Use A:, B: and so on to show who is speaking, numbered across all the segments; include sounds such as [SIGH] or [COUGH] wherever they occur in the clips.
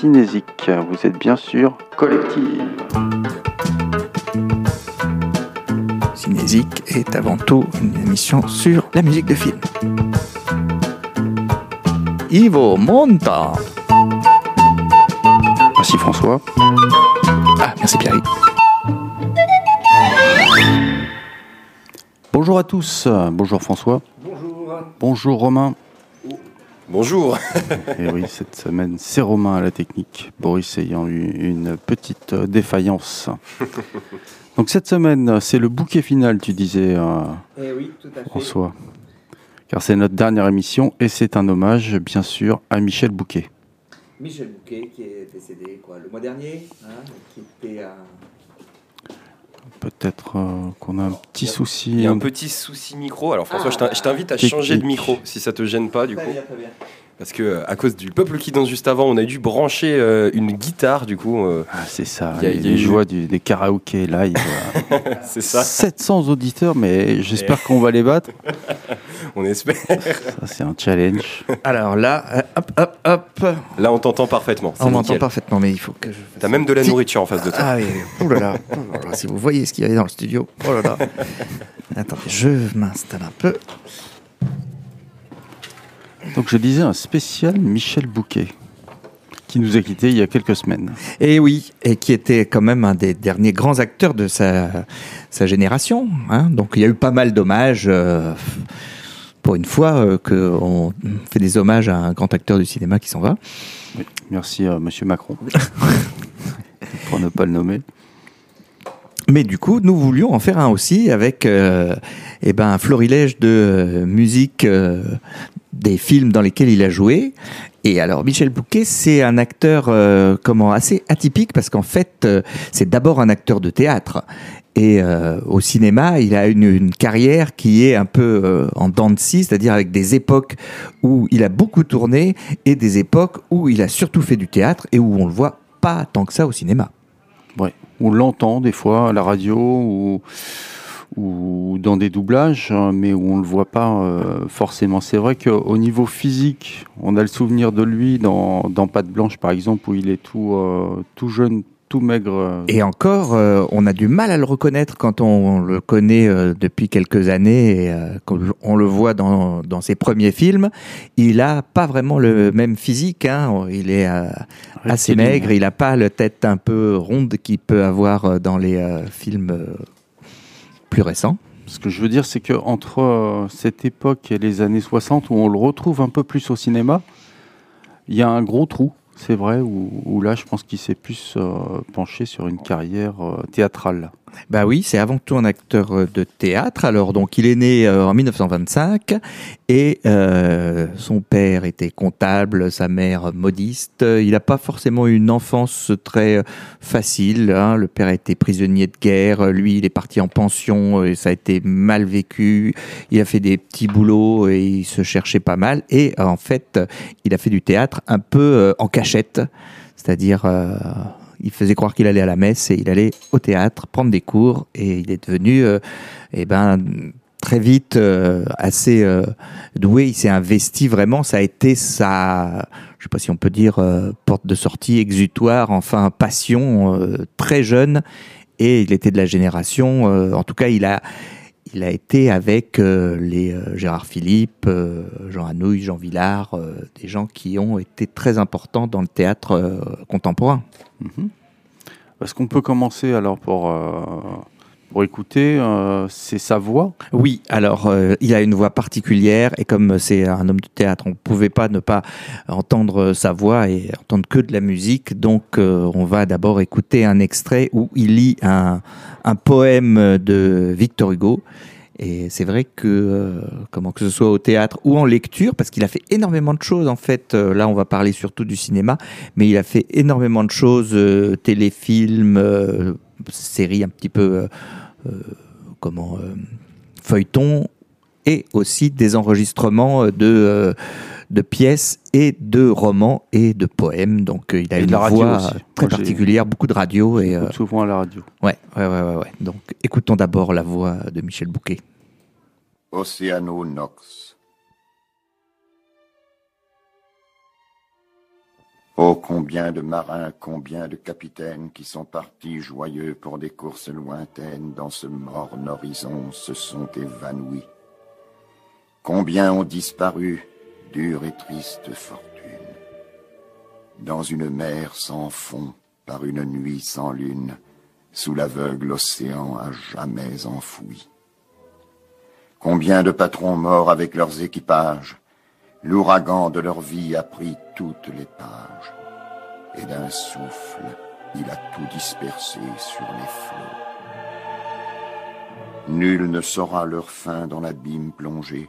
A: Cinésique. Vous êtes bien sûr collective.
B: Cinésique est avant tout une émission sur la musique de film. Ivo Monta.
A: Merci François.
B: Ah, merci Pierre.
A: Bonjour à tous. Bonjour François.
C: Bonjour.
A: Bonjour Romain.
C: Bonjour. [LAUGHS]
A: Et oui, cette semaine, c'est Romain à la technique. Boris ayant eu une petite euh, défaillance. Donc cette semaine, c'est le bouquet final, tu disais, euh,
B: Eh oui, tout à
A: François. Car c'est notre dernière émission et c'est un hommage, bien sûr, à Michel Bouquet.
B: Michel Bouquet qui est décédé quoi, le mois dernier, hein, qui était à...
A: Peut-être euh, qu'on a un petit souci.
C: Il y a un petit souci micro. Alors François, je t'in- je t'invite à changer de micro si ça te gêne pas du coup.
B: très bien.
C: Parce que euh, à cause du peuple qui danse juste avant, on a dû brancher euh, une guitare du coup. euh,
A: Ah, c'est ça,
C: Il y a-
A: les,
C: y a eu-
A: joies du- des karaokés live. [LAUGHS]
C: c'est ça,
A: 700 auditeurs, mais j'espère qu'on va les battre. [LAUGHS]
C: on espère.
A: Ça, c'est un challenge.
B: Alors là, euh, hop, hop, hop.
C: Là on t'entend parfaitement.
B: On m'entend parfaitement, mais il faut que je...
C: T'as même de la nourriture en face de toi.
B: Ah oui, oh là là, oh là là, si vous voyez ce qu'il y a dans le studio, oh là là. Attendez, je m'installe un peu.
A: Donc, je disais un spécial Michel Bouquet, qui nous a quittés il y a quelques semaines.
B: Et oui, et qui était quand même un des derniers grands acteurs de sa, sa génération. hein. Donc il y a eu pas mal d'hommages. euh, pour une fois euh, qu'on fait des hommages à un grand acteur du cinéma qui s'en va.
A: Oui, merci à Monsieur Macron, [LAUGHS] pour ne pas le nommer.
B: Mais du coup, nous voulions en faire un aussi avec euh, eh ben, un florilège de musique euh, des films dans lesquels il a joué. Et alors, Michel Bouquet, c'est un acteur euh, comment assez atypique parce qu'en fait, euh, c'est d'abord un acteur de théâtre. Et euh, au cinéma, il a une, carrière qui est un peu en dents de scie, c'est-à-dire avec des époques où il a beaucoup tourné et des époques où il a surtout fait du théâtre et où on le voit pas tant que ça au cinéma.
A: Ouais. On l'entend des fois à la radio ou, ou dans des doublages, hein, mais où on ne le voit pas euh, forcément. C'est vrai qu'au niveau physique, on a le souvenir de lui dans, dans Pâte Blanche, par exemple, où il est tout, euh, tout jeune, tout maigre. euh.
B: Et encore, euh, on a du mal à le reconnaître quand on le connaît euh, depuis quelques années et euh, quand on le voit dans, dans ses premiers films. Il a pas vraiment le même physique. Hein. Il est assez maigre. Il a pas la tête un peu ronde qu'il peut avoir dans les films plus récents.
A: Ce que je veux dire, c'est qu'entre euh, cette époque et les années 60, où on le retrouve un peu plus au cinéma, il y a un gros trou, c'est vrai, où, où là, je pense qu'il s'est plus euh, penché sur une carrière euh, théâtrale.
B: Bah oui, c'est avant tout un acteur euh, de théâtre. Alors donc il est né euh, en 1925 et euh, son père était comptable, sa mère modiste. Il n'a pas forcément eu une enfance très euh, facile. hein. Le père été prisonnier de guerre, lui il est parti en pension et ça a été mal vécu. Il a fait des petits boulots et il se cherchait pas mal. Et en fait, il a fait du théâtre un peu en cachette, c'est-à-dire il faisait croire qu'il allait à la messe et il allait au théâtre prendre des cours et il est devenu euh, eh ben très vite euh, assez euh, doué. Il s'est investi vraiment. Ça a été sa je sais pas si on peut dire porte de sortie exutoire enfin passion très jeune. Et il était de la génération en tout cas il a il a été avec euh, les euh, Gérard Philippe, euh, Jean Anouilh, Jean Villard, des gens qui ont été très importants dans le théâtre contemporain.
A: Mhm. Est-ce qu'on peut commencer alors pour, pour écouter euh, C'est sa voix
B: Oui, alors euh, il a une voix particulière et comme c'est un homme de théâtre, on ne pouvait pas ne pas entendre sa voix et entendre que de la musique. Donc euh, on va d'abord écouter un extrait où il lit un, un poème de Victor Hugo. Et c'est vrai que, euh, comment que ce soit au théâtre ou en lecture, parce qu'il a fait énormément de choses en fait. euh, là, on va parler surtout du cinéma, mais il a fait énormément de choses, téléfilms, séries un petit peu, euh, euh, comment, euh, feuilleton, et aussi des enregistrements de, euh, de pièces et de romans et de poèmes. Donc euh, il a
A: Et
B: une
A: la
B: voix
A: aussi.
B: très
A: Moi,
B: particulière, beaucoup de radio et euh,
A: souvent à la radio.
B: ouais, ouais, ouais, ouais, ouais. Donc écoutons d'abord la voix de Michel Bouquet.
D: Oceano Nox. Oh, combien de marins, combien de capitaines qui sont partis joyeux pour des courses lointaines dans ce morne horizon se sont évanouis. Combien ont disparu, dure et triste fortune, dans une mer sans fond, par une nuit sans lune, sous l'aveugle océan à jamais enfoui. Combien de patrons morts avec leurs équipages, l'ouragan de leur vie a pris toutes les pages, et d'un souffle, il a tout dispersé sur les flots. Nul ne saura leur fin dans l'abîme plongé.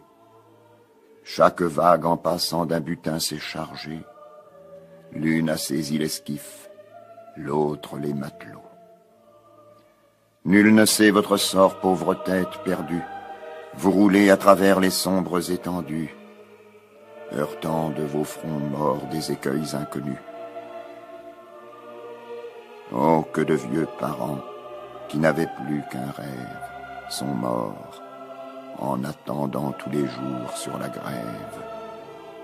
D: Chaque vague en passant d'un butin s'est chargée. L'une a saisi l'esquif, l'autre les matelots. Nul ne sait votre sort, pauvre tête perdue. Vous roulez à travers les sombres étendues, heurtant de vos fronts morts des écueils inconnus. Oh, que de vieux parents qui n'avaient plus qu'un rêve sont morts en attendant tous les jours sur la grève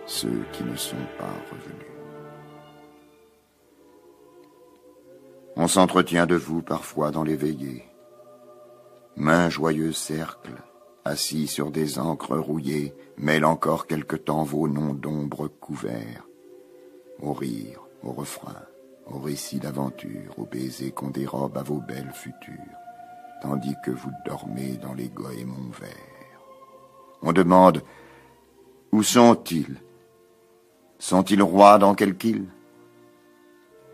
D: ceux qui ne sont pas revenus. On s'entretient de vous parfois dans les veillées. Main joyeux cercle, assis sur des encres rouillées, mêle encore quelque temps vos noms d'ombre couverts. Au rire, au refrain, au récit d'aventure, au baiser qu'on dérobe à vos belles futures, tandis que vous dormez dans les goémons verts. On demande Où sont-ils? Sont-ils rois dans quelque île?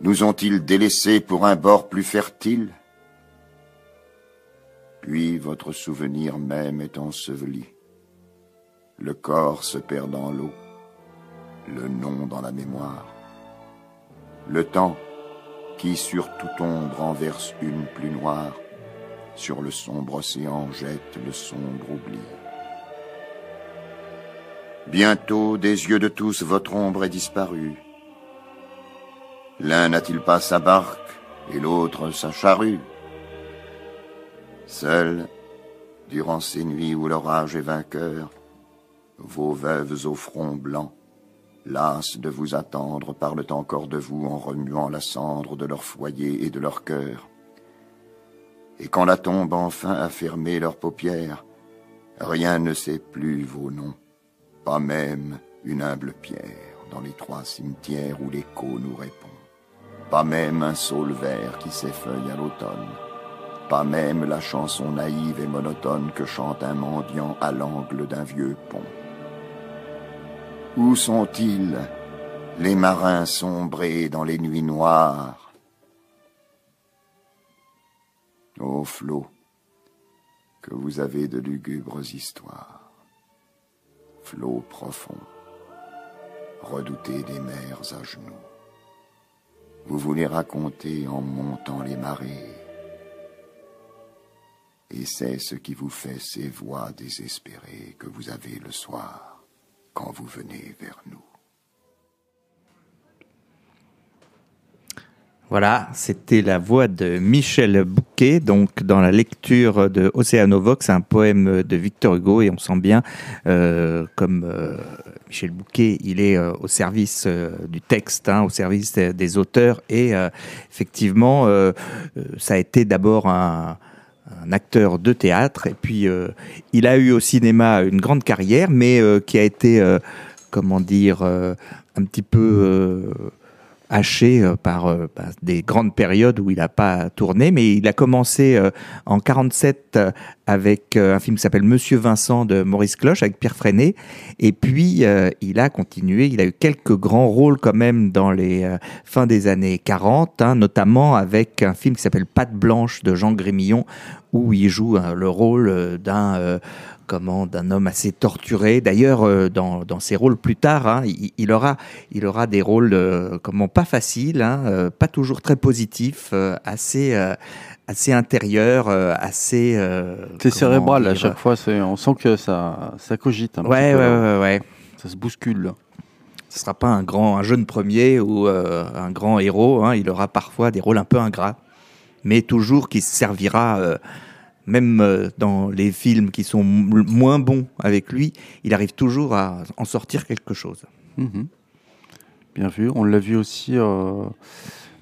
D: Nous ont-ils délaissés pour un bord plus fertile? Puis votre souvenir même est enseveli, le corps se perd dans l'eau, le nom dans la mémoire. Le temps, qui sur toute ombre en verse une plus noire, sur le sombre océan jette le sombre oubli. Bientôt, des yeux de tous, votre ombre est disparue. L'un n'a-t-il pas sa barque et l'autre sa charrue? Seul, durant ces nuits où l'orage est vainqueur, vos veuves au front blanc, lasses de vous attendre, parlent encore de vous en remuant la cendre de leur foyer et de leur cœur. Et quand la tombe enfin a fermé leurs paupières, rien ne sait plus vos noms, pas même une humble pierre dans les trois cimetières où l'écho nous répond, pas même un saule vert qui s'effeuille à l'automne, pas même la chanson naïve et monotone que chante un mendiant à l'angle d'un vieux pont. Où sont-ils, les marins sombrés dans les nuits noires? Ô flot, que vous avez de lugubres histoires, flots profonds, redoutés des mers à genoux. Vous voulez raconter en montant les marées, et c'est ce qui vous fait ces voix désespérées que vous avez le soir quand vous venez vers nous.
B: Voilà, c'était la voix de Michel Bouquet, donc dans la lecture de Océanovox, un poème de Victor Hugo, et on sent bien euh, comme euh, Michel Bouquet, il est euh, au service du texte, hein, au service des, auteurs, et effectivement, ça a été d'abord un, un acteur de théâtre, et puis euh, il a eu au cinéma une grande carrière, mais euh, qui a été, euh, comment dire, un petit peu haché euh, par, euh, par des grandes périodes où il n'a pas tourné, mais il a commencé euh, en 47 euh, avec un film qui s'appelle Monsieur Vincent de Maurice Cloche avec Pierre Freinet, et puis il a continué, il a eu quelques grands rôles quand même dans les fins des années 40, hein, notamment avec un film qui s'appelle Patte blanche de Jean Grémillon, où il joue hein, le rôle euh, d'un euh, comment d'un homme assez torturé. D'ailleurs, euh, dans, dans ses rôles plus tard, hein, il, il aura il aura des rôles euh, comment pas faciles, hein, pas toujours très positifs, assez assez intérieurs, euh, assez.
A: C'est cérébral à chaque fois, on sent que ça, ça cogite un
B: Ouais,
A: petit
B: ouais,
A: peu.
B: ouais, ouais.
A: Ça se bouscule.
B: Ce sera pas un grand, un jeune premier ou euh, un grand héros. Hein, il aura parfois des rôles un peu ingrats, mais toujours qui se servira. euh, même euh, dans les films qui sont moins bons avec lui, il arrive toujours à en sortir quelque chose.
A: Mhm. bien vu. On l'a vu aussi. euh,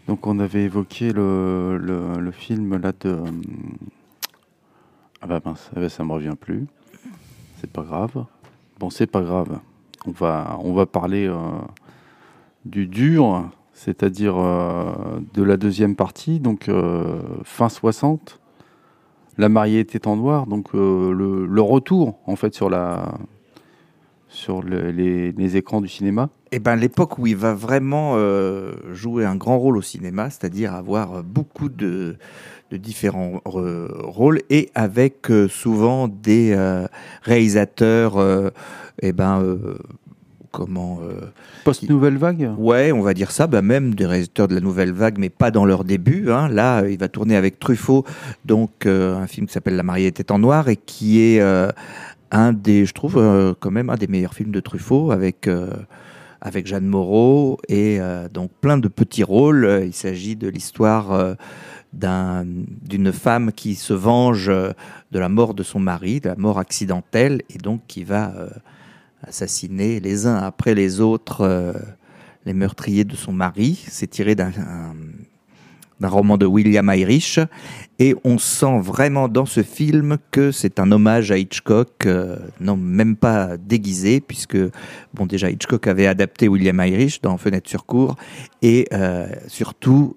A: donc, on avait évoqué le, le, film là de. Ah bah mince, ah bah, ça me revient plus. C'est pas grave. Bon, c'est pas grave. On va, on va parler du dur, c'est-à-dire euh, de la deuxième partie, donc euh, fin 60. La mariée était en noir, donc euh, le, retour en fait sur la sur le- les, écrans du cinéma.
B: Eh ben, l'époque où il va vraiment jouer un grand rôle au cinéma, c'est-à-dire avoir beaucoup de, différents rôles et avec souvent des réalisateurs, eh ben, comment, euh,
A: Post-nouvelle vague
B: ouais, on va dire ça, bah, même des réalisateurs de la nouvelle vague, mais pas dans leur début. hein. Là, euh, il va tourner avec Truffaut, donc euh, un film qui s'appelle La mariée était en noir et qui est euh, un des, je trouve, quand même un des meilleurs films de Truffaut avec. avec Jeanne Moreau et donc plein de petits rôles. Il s'agit de l'histoire d'un- d'une femme qui se venge de la mort de son mari, de la mort accidentelle, et donc qui va assassiner les uns après les autres euh, les meurtriers de son mari. C'est tiré d'un un- d'un roman de William Irish. Et on sent vraiment dans ce film que c'est un hommage à Hitchcock, euh, non même pas déguisé, puisque bon déjà Hitchcock avait adapté William Irish dans Fenêtre sur cour, et euh, surtout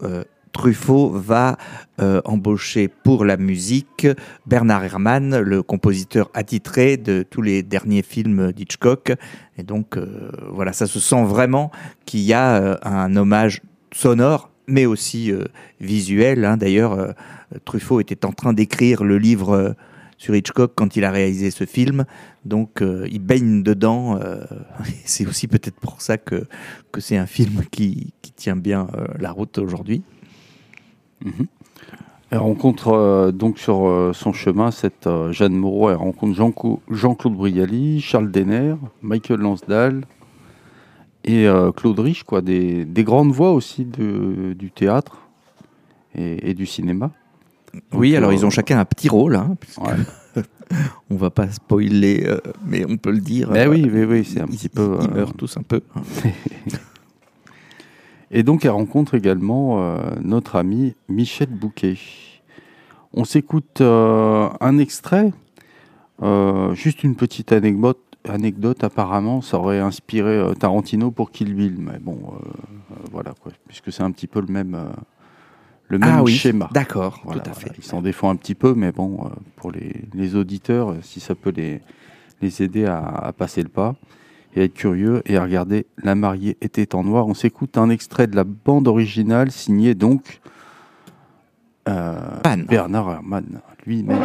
B: Truffaut va euh, embaucher pour la musique Bernard Herrmann, le compositeur attitré de tous les derniers films d'Hitchcock. Et donc euh, voilà, ça se sent vraiment qu'il y a euh, un hommage sonore mais aussi visuel. hein. D'ailleurs, Truffaut était en train d'écrire le livre sur Hitchcock quand il a réalisé ce film, donc il baigne dedans. [LAUGHS] c'est aussi peut-être pour ça que, que c'est un film qui, qui tient bien la route aujourd'hui.
A: Elle rencontre euh, donc sur euh, son chemin cette euh, Jeanne Moreau. Elle rencontre Jean-Claude Brialy, Charles Denner, Michael Lansdale et euh, Claude Rich, quoi, des, des grandes voix aussi de- du théâtre et, et du cinéma.
B: Oui, alors ils ont chacun un petit rôle, hein, puisque
A: Ouais. [LAUGHS]
B: on va pas spoiler, euh, mais on peut le dire.
A: Ben
B: euh,
A: oui, oui, oui, c'est un
B: ils-
A: petit peu.
B: Ils
A: euh,
B: meurent tous un peu. [LAUGHS]
A: Et donc, elle rencontre également euh, notre ami Michel Bouquet. On s'écoute euh, un extrait, euh, juste une petite anecdote. Anecdote, apparemment, ça aurait inspiré Tarantino pour Kill Bill, mais bon, voilà quoi, puisque c'est un petit peu le même, le même
B: Ah oui,
A: schéma.
B: d'accord,
A: Voilà,
B: tout à
A: voilà.
B: fait.
A: Il s'en défend un petit peu, mais bon, pour les, les auditeurs, si ça peut les, les aider à, à passer le pas et à être curieux et à regarder La mariée était en noir, on s'écoute un extrait de la bande originale signé donc euh. Bernard Herrmann lui-même.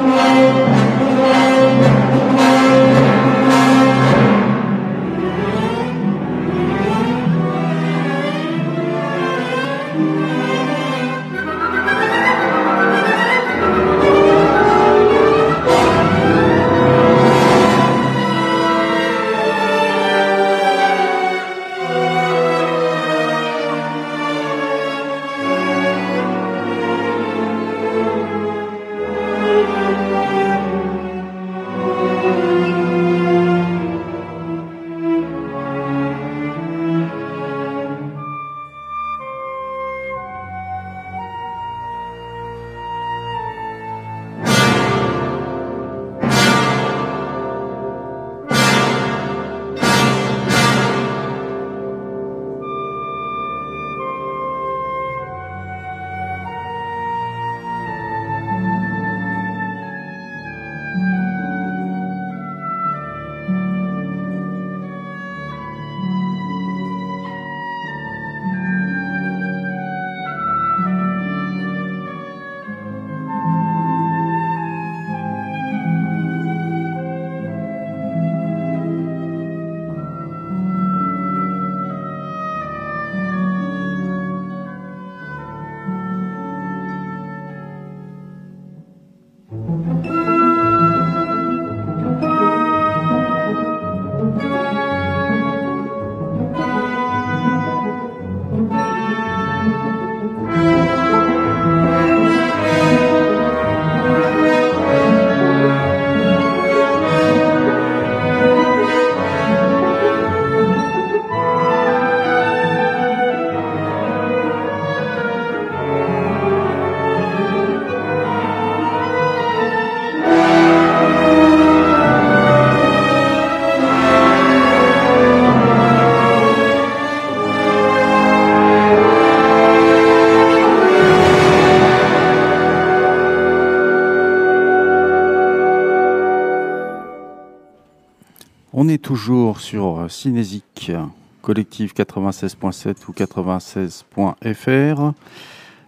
A: Toujours sur euh, Cinésique, collectif 96.7 ou 96.fr.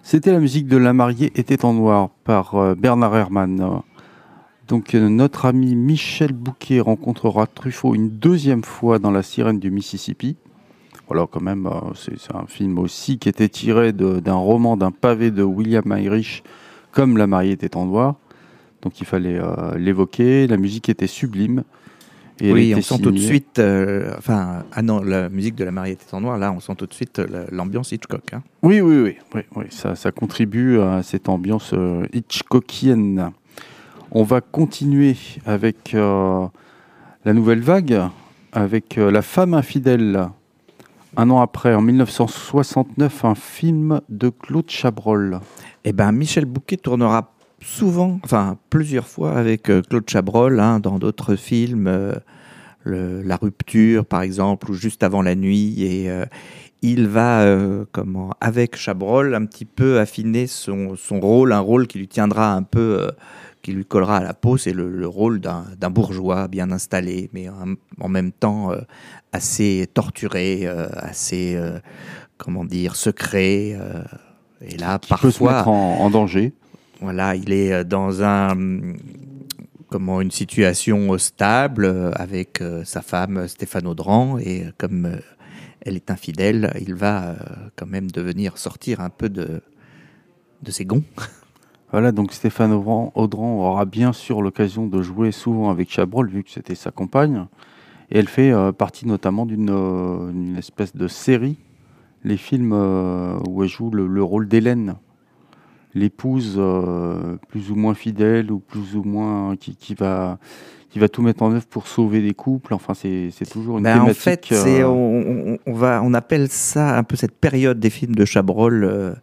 A: C'était la musique de La mariée était en noir par euh, Bernard Herrmann. Donc euh, notre ami Michel Bouquet rencontrera Truffaut une deuxième fois dans La sirène du Mississippi. Voilà, quand même, c'est un film aussi qui était tiré d'un roman, d'un pavé de William Irish, comme La mariée était en noir. Donc il fallait l'évoquer. La musique était sublime
B: oui, on sent tout de suite. Euh, enfin, ah non, la musique de la mariée en noir, là, on sent tout de suite euh, l'ambiance Hitchcock. Hein.
A: Oui, oui, oui, oui, oui ça, ça, contribue à cette ambiance euh, Hitchcockienne. On va continuer avec la nouvelle vague, avec La femme infidèle. Un an après, en 1969, un film de Claude Chabrol.
B: Eh ben, Michel Bouquet tournera souvent, enfin plusieurs fois avec euh, Claude Chabrol hein, dans d'autres films, euh, La Rupture par exemple, ou Juste avant la nuit. Et euh, il va, comment, avec Chabrol, un petit peu affiner son, son, rôle, un rôle qui lui tiendra un peu, qui lui collera à la peau. C'est le, rôle d'un bourgeois bien installé, mais en, même temps assez torturé, assez, comment dire, secret.
A: et là, parfois. Peut se mettre en danger.
B: Voilà, il est euh, dans un comment une situation stable euh, avec euh, sa femme Stéphane Audran et comme elle est infidèle, il va quand même devenir sortir un peu de de ses gonds. [LAUGHS]
A: Voilà, donc Stéphane Audran, aura bien sûr l'occasion de jouer souvent avec Chabrol, vu que c'était sa compagne. Et elle fait partie notamment d'une espèce de série, les films où elle joue le rôle d'Hélène l'épouse euh, plus ou moins fidèle ou plus ou moins qui, qui, va qui va tout mettre en œuvre pour sauver des couples. Enfin, c'est toujours une ben, thématique. En fait,
B: euh, on, on, va, on appelle ça un peu cette période des films de Chabrol. Euh,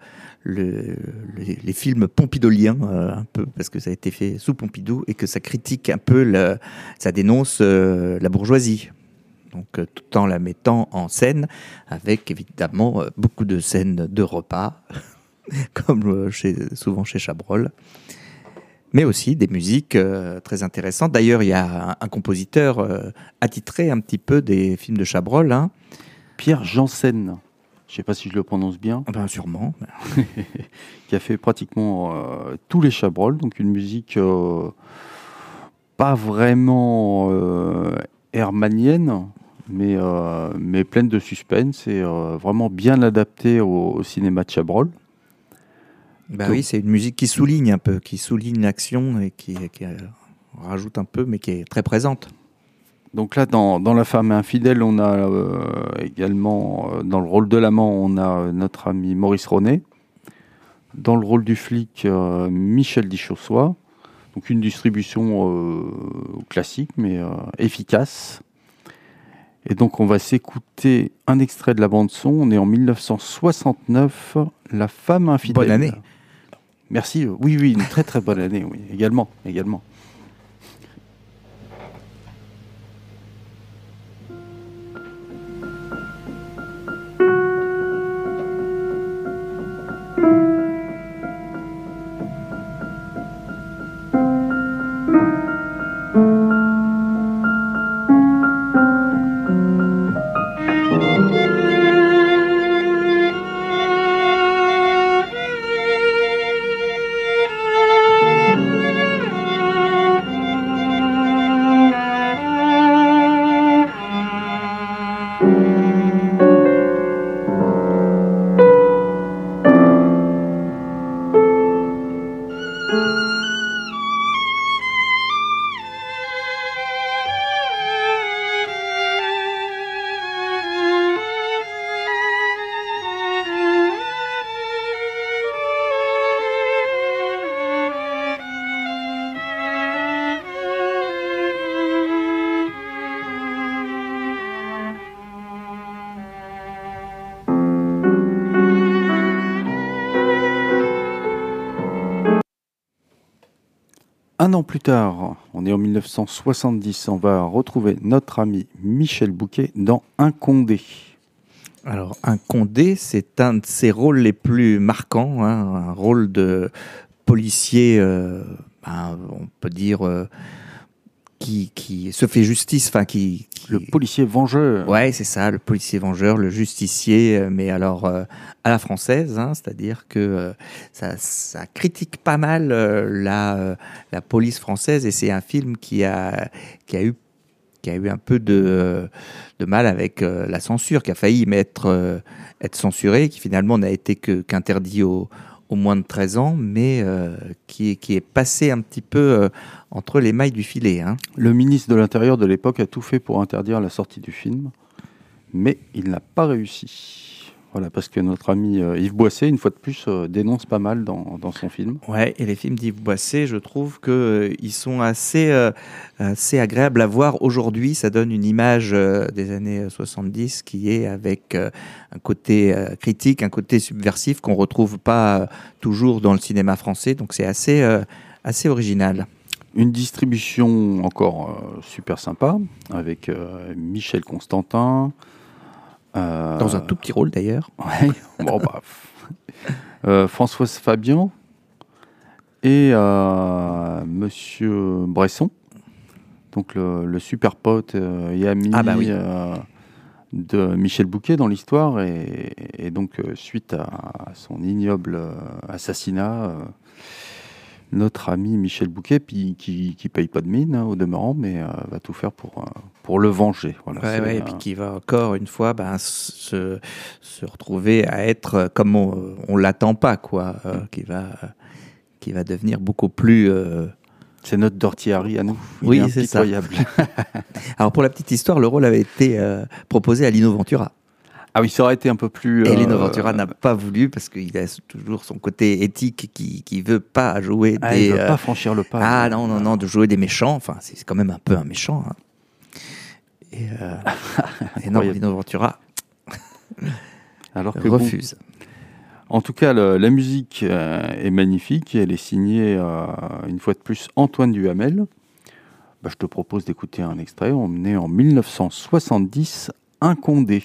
B: le, les, films pompidoliens, un peu, parce que ça a été fait sous Pompidou et que ça critique un peu, ça dénonce la bourgeoisie. Donc, tout en la mettant en scène, avec évidemment beaucoup de scènes de repas. [LAUGHS] [LAUGHS] comme euh, chez, souvent chez Chabrol. Mais aussi des musiques euh, très intéressantes. D'ailleurs, il y a un, compositeur euh, attitré un petit peu des films de Chabrol. Hein.
A: Pierre Janssen. Je ne sais pas si je le prononce bien.
B: Ah ben, sûrement. [LAUGHS]
A: qui a fait pratiquement tous les Chabrol. Donc une musique pas vraiment hermanienne, mais, mais pleine de suspense et vraiment bien adaptée au, au cinéma de Chabrol.
B: Bah oui, c'est une musique qui souligne un peu, qui souligne l'action et qui, euh, rajoute un peu, mais qui est très présente.
A: Donc là, dans, La femme infidèle, on a euh, également, euh, dans le rôle de l'amant, on a notre ami Maurice Ronet. Dans le rôle du flic, Michel Dichaussois. Donc une distribution classique, mais efficace. Et donc on va s'écouter un extrait de la bande son. On est en 1969, La femme infidèle.
B: Bonne année.
A: Merci. Oui, oui, une très très bonne année, oui, également, également. An plus tard, on est en 1970, on va retrouver notre ami Michel Bouquet dans Un Condé.
B: Alors, Un Condé, c'est un de ses rôles les plus marquants, hein, un rôle de policier, euh, ben, on peut dire, euh, qui, qui se fait justice, enfin qui, qui-
A: Le policier vengeur.
B: Ouais, c'est ça, le policier vengeur, le justicier, euh, mais alors euh, à la française, hein, c'est-à-dire que euh, ça, ça critique pas mal euh, la, la police française et c'est un film qui a, qui a eu qui a eu un peu de, de mal avec la censure, qui a failli être, être censuré, qui finalement n'a été qu'interdit au, au moins de 13 ans, mais qui, est- qui est passé un petit peu entre les mailles du filet. Hein.
A: Le ministre de l'Intérieur de l'époque a tout fait pour interdire la sortie du film, mais il n'a pas réussi. Voilà, parce que notre ami euh, Yves Boisset, une fois de plus, euh, dénonce pas mal dans, dans son film.
B: Ouais, et les films d'Yves Boisset, je trouve que euh, ils sont assez, assez agréables à voir aujourd'hui. Ça donne une image des années 70 qui est avec un côté critique, un côté subversif qu'on retrouve pas toujours dans le cinéma français. Donc c'est assez, assez original.
A: Une distribution encore euh, super sympa, avec euh, Michel Constantin. euh,
B: Dans un tout petit rôle d'ailleurs. [LAUGHS]
A: Ouais, bon, bah, Françoise Fabian et Monsieur Bresson, donc le, le super pote et ami
B: Ah bah oui.
A: de Michel Bouquet dans l'histoire, et, et donc suite à, son ignoble assassinat, notre ami Michel Bouquet, puis, qui, qui paye pas de mine hein, au demeurant, mais euh, va tout faire pour, euh, pour le venger. Voilà,
B: Ouais, et puis qui va encore une fois ben, se, se retrouver à être euh, comme on, on l'attend pas, quoi, euh, qui va qui va devenir beaucoup plus
A: c'est notre Dorothy Harry à nous. Il
B: Oui,
A: est
B: c'est ça. [LAUGHS] Alors pour la petite histoire, le rôle avait été proposé à Lino Ventura.
A: Ah oui, ça aurait été un peu plus.
B: Et
A: euh,
B: Lino Ventura n'a pas voulu parce qu'il a toujours son côté éthique qui qui veut pas jouer
A: Ah,
B: des
A: il veut
B: euh,
A: pas franchir le pas.
B: ah non non non de jouer des méchants. Enfin c'est quand même un peu un méchant. hein. Et, euh, et non. Lino Ventura [LAUGHS]
A: Alors que bon,
B: refuse.
A: en tout cas, le- la musique euh, est magnifique. et Elle est signée euh, une fois de plus Antoine Duhamel. Bah, je te propose d'écouter un extrait. On est en 1970, Un Condé.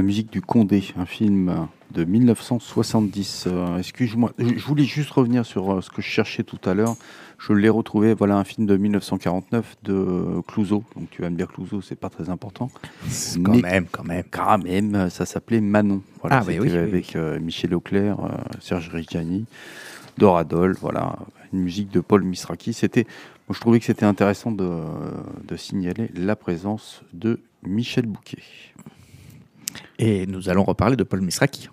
A: La musique du Condé, un film de 1970. Euh, Excuse-moi, je voulais juste revenir sur euh, ce que je cherchais tout à l'heure. Je l'ai retrouvé. Voilà un film de 1949 de Clouseau. Donc tu vas me dire Clouseau, c'est pas très important.
B: Quand
A: Mais-
B: même, quand même.
A: Quand même, ça s'appelait Manon. Voilà,
B: Ah, oui, oui,
A: avec euh, Michel Auclair, euh, Serge Reggiani, Doradol, voilà, une musique de Paul Misraki. C'était, je trouvais que c'était intéressant de, de signaler la présence de Michel Bouquet.
B: Et nous allons reparler de Paul Misraki.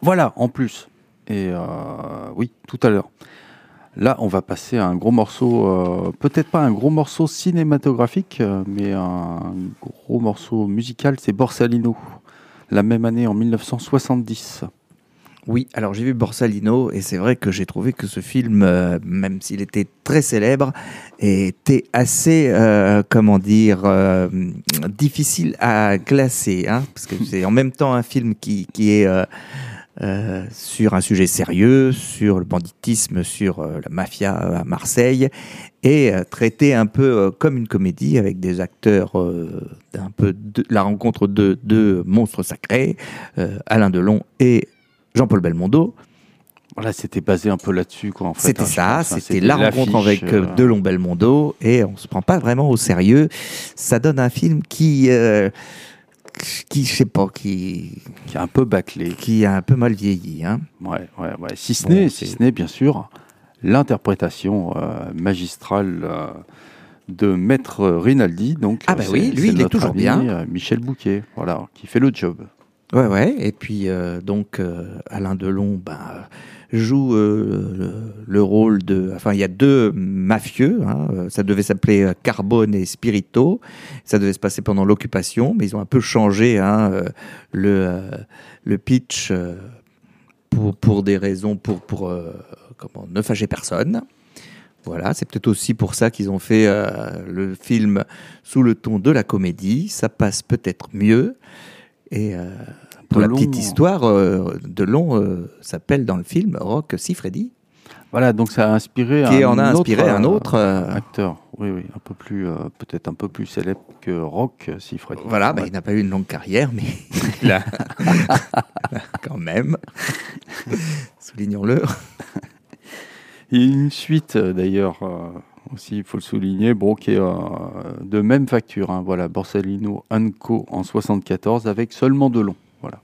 A: Voilà, en plus. Et euh, oui, tout à l'heure. Là, on va passer à un gros morceau, euh, peut-être pas un gros morceau cinématographique, euh, mais un gros morceau musical, c'est Borsalino. La même année, en 1970.
B: Oui, alors j'ai vu Borsalino et c'est vrai que j'ai trouvé que ce film, euh, même s'il était très célèbre, était assez, euh, comment dire, euh, difficile à classer, hein, parce que c'est en même temps un film qui, qui est sur un sujet sérieux, sur le banditisme, sur la mafia à Marseille, et traité un peu comme une comédie avec des acteurs d'un peu de, la rencontre de deux monstres sacrés, Alain Delon et Jean-Paul Belmondo.
A: Voilà, c'était basé un peu là-dessus, quoi. en fait,
B: C'était
A: hein,
B: ça,
A: hein.
B: c'était la rencontre avec euh,
A: euh,
B: Delon Belmondo et on se prend pas vraiment au sérieux. Ça donne un film qui, euh, qui je sais pas, qui,
A: qui est un peu bâclé.
B: qui a un peu mal vieilli. Hein.
A: Ouais, ouais, ouais. Si ce n'est, si ce n'est bien sûr l'interprétation euh, magistrale de Maître Rinaldi. Donc,
B: Ah bah oui, lui, il est toujours
A: ami,
B: bien.
A: Michel Bouquet, voilà, qui fait le job.
B: Ouais, ouais. Et puis, euh, donc, euh, Alain Delon ben, euh, joue le, le rôle de. Enfin, il y a deux mafieux. hein, ça devait s'appeler Carbone et Spirito. Ça devait se passer pendant l'occupation, mais ils ont un peu changé hein, le, le pitch pour, pour des raisons pour, pour comment, ne fâcher personne. Voilà, c'est peut-être aussi pour ça qu'ils ont fait le film sous le ton de la comédie. Ça passe peut-être mieux. Et euh, pour la petite histoire, euh, Delon euh, s'appelle dans le film Rock Siffredi,
A: Voilà, donc ça a inspiré
B: qui
A: un
B: en a
A: autre,
B: inspiré un
A: euh,
B: autre. euh,
A: acteur. Oui, oui, un peu plus, euh, peut-être un peu plus célèbre que Rock, si Fred.
B: voilà, bah, il n'a pas eu une longue carrière, mais [LAUGHS] il a [LAUGHS] quand même. [LAUGHS] Soulignons-le.
A: Il y a une suite euh, d'ailleurs euh, aussi, il faut le souligner, bon, qui est euh, de même facture. hein, voilà, Borsalino Co en 74 avec seulement Delon. Voilà.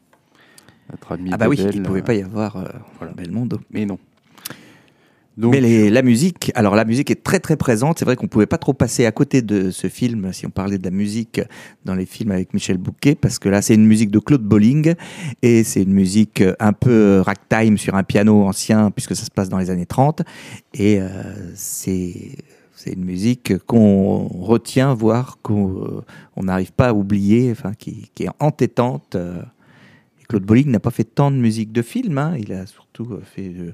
A: Notre ami
B: Ah bah oui, il ne pouvait
A: euh,
B: pas y avoir euh,
A: voilà.
B: Belmondo.
A: Mais non. Donc,
B: Mais les- la musique, alors la musique est très très présente. C'est vrai qu'on pouvait pas trop passer à côté de ce film si on parlait de la musique dans les films avec Michel Bouquet, parce que là c'est une musique de Claude Bolling et c'est une musique un peu ragtime sur un piano ancien puisque ça se passe dans les années 30 et euh, c'est c'est une musique qu'on retient, voire qu'on euh, on n'arrive pas à oublier, enfin qui, qui est entêtante. euh. Et Claude Bolling n'a pas fait tant de musique de film, hein. il a surtout euh, fait euh,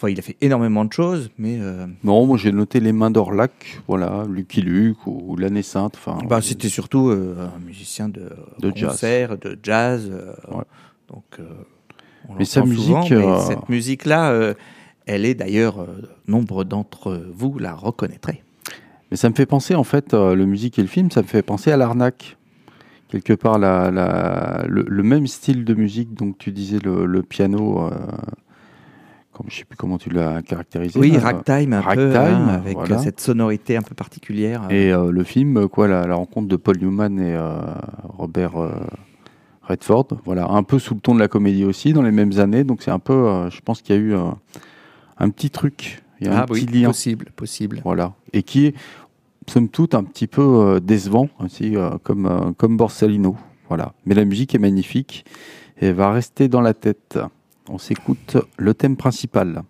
B: Enfin, il a fait énormément de choses, mais euh,
A: non, moi j'ai noté Les Mains d'Orlac, voilà, Lucky Luke ou, ou L'année Sainte. Enfin,
B: bah, c'était surtout euh, un musicien de,
A: De jazz.
B: de jazz. euh,
A: Ouais.
B: Donc, euh, on
A: Mais sa
B: souvent,
A: musique,
B: mais
A: euh,
B: cette musique-là, euh, elle est d'ailleurs, euh, nombre d'entre vous la reconnaîtraient.
A: Mais ça me fait penser, en fait, euh, le musique et le film, ça me fait penser à l'arnaque. Quelque part, la, la- le, le même style de musique, donc tu disais le, le piano, euh, comme, je sais plus comment tu l'as caractérisé.
B: Oui,
A: là,
B: ragtime un peu, hein, avec
A: voilà.
B: euh, cette sonorité un peu particulière. euh.
A: Et euh, le film, quoi, la, la rencontre de Paul Newman et euh, Robert euh, Redford, voilà, un peu sous le ton de la comédie aussi, dans les mêmes années. Donc c'est un peu, euh, je pense qu'il y a eu euh, un petit truc, il y a un
B: ah oui,
A: petit lien.
B: possible, possible.
A: Voilà. Et qui est, somme toute, un petit peu euh, décevant aussi, euh, comme, euh, comme Borsalino. Voilà. Mais la musique est magnifique et va rester dans la tête. On s'écoute le thème principal.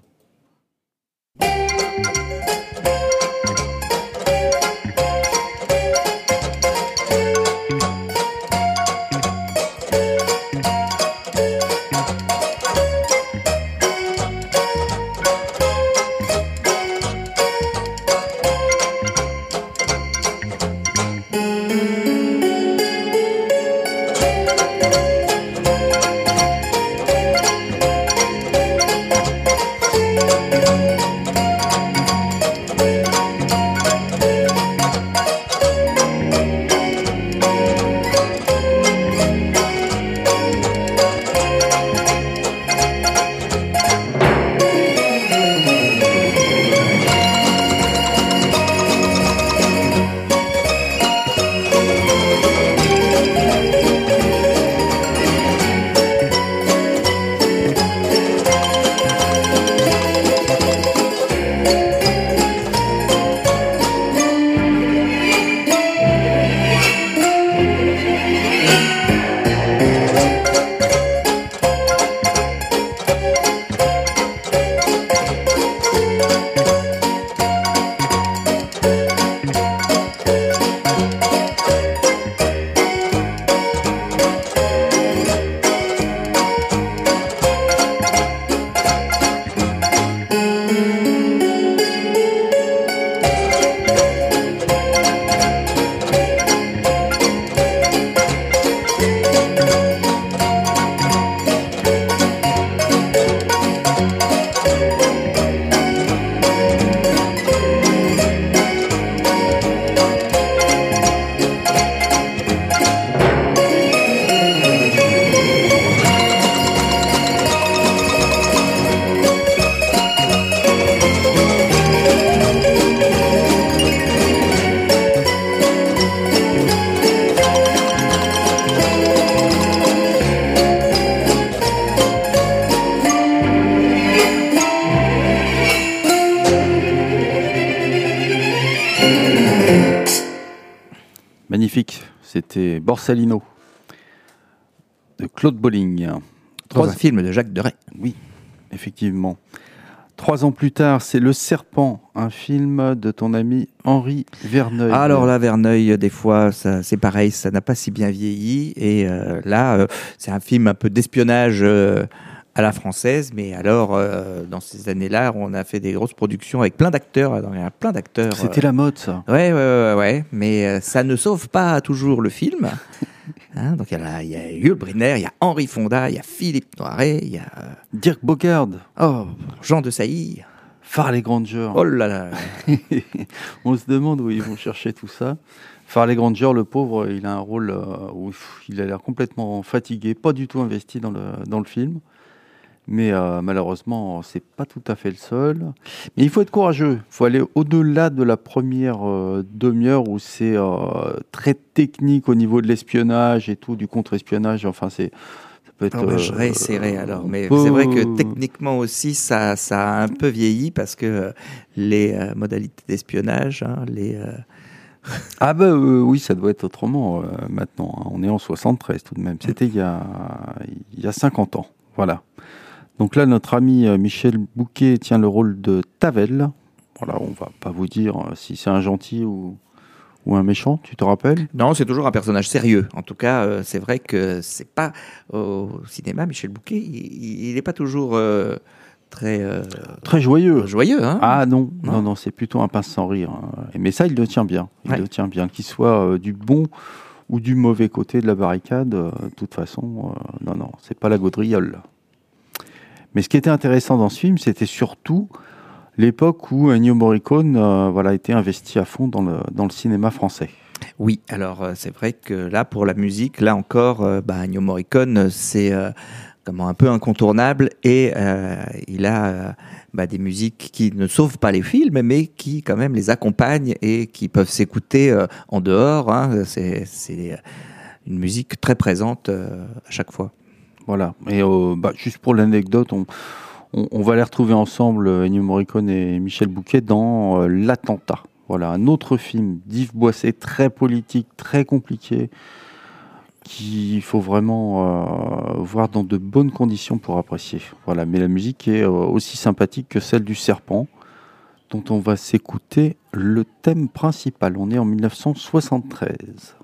A: Borsalino de Claude Bolling.
B: Dans
A: Trois-
B: un film de Jacques Deray.
A: Oui, effectivement. Trois ans plus tard, c'est Le Serpent, un film de ton ami Henri Verneuil.
B: Alors là, Verneuil, des fois, c'est pareil, ça n'a pas si bien vieilli. Et euh, là, euh, c'est un film un peu d'espionnage euh, à la française. Mais alors, euh, dans ces années-là, on a fait des grosses productions avec plein d'acteurs. Plein d'acteurs.
A: C'était la mode, ça.
B: Ouais, ouais, ouais, ouais, mais euh, ça ne sauve pas toujours le film. [LAUGHS] Hein, donc il y a, il y a Yul Brynner, il y a Henri Fonda, il y a Philippe Noiret, il y a euh,
A: Dirk Bogard,
B: oh, Jean de Sailly.
A: Farley Granger.
B: Oh là là. [LAUGHS]
A: On se demande où ils vont chercher tout ça. Farley Granger, le pauvre, il a un rôle où il a l'air complètement fatigué, pas du tout investi dans le, dans le film. Mais euh, malheureusement, c'est pas tout à fait le seul. Mais il faut être courageux. Il faut aller au-delà de la première euh, demi-heure où c'est euh, très technique au niveau de l'espionnage et tout, du contre-espionnage. Enfin, c'est. ça peut être,
B: Ah bah, je
A: euh,
B: réessayerai alors, mais
A: peu-
B: c'est vrai que techniquement aussi, ça, ça a un peu vieilli parce que euh, les euh, modalités d'espionnage, hein, les, euh, [LAUGHS]
A: Ah euh, oui, ça doit être autrement euh, maintenant. hein. On est en 73 tout de même. C'était il y a il y a 50 ans. Voilà. Donc là, notre ami euh, Michel Bouquet tient le rôle de Tavel. Voilà, on va pas vous dire euh, si c'est un gentil ou, ou un méchant, tu te rappelles?
B: Non, c'est toujours un personnage sérieux. En tout cas, euh, c'est vrai que c'est pas au cinéma. Michel Bouquet, il n'est pas toujours euh, très euh,
A: Très joyeux.
B: joyeux. Hein?
A: Ah non, non,
B: Non.
A: non, c'est plutôt un pince sans rire. hein. Mais ça, il le tient bien. Il
B: Ouais.
A: le tient bien. Qu'il soit du bon ou du mauvais côté de la barricade, de toute façon, non, non, c'est pas la gaudriole. Mais ce qui était intéressant dans ce film, c'était surtout l'époque où Ennio Morricone euh, voilà, était investi à fond dans le, cinéma français.
B: Oui, alors euh, c'est vrai que là, pour la musique, là encore, euh, bah, Morricone, c'est euh, comment un peu incontournable et il a bah, des musiques qui ne sauvent pas les films, mais qui quand même les accompagnent et qui peuvent s'écouter en dehors. hein. C'est une musique très présente à chaque fois.
A: Voilà. Et euh, bah, juste pour l'anecdote, on, va les retrouver ensemble, euh, Ennio Morricone et Michel Bouquet, dans euh, L'Attentat. Voilà, un autre film d'Yves Boisset, très politique, très compliqué, qu'il faut vraiment voir dans de bonnes conditions pour apprécier. Voilà, mais la musique est aussi sympathique que celle du Serpent, dont on va s'écouter le thème principal. On est en 1973.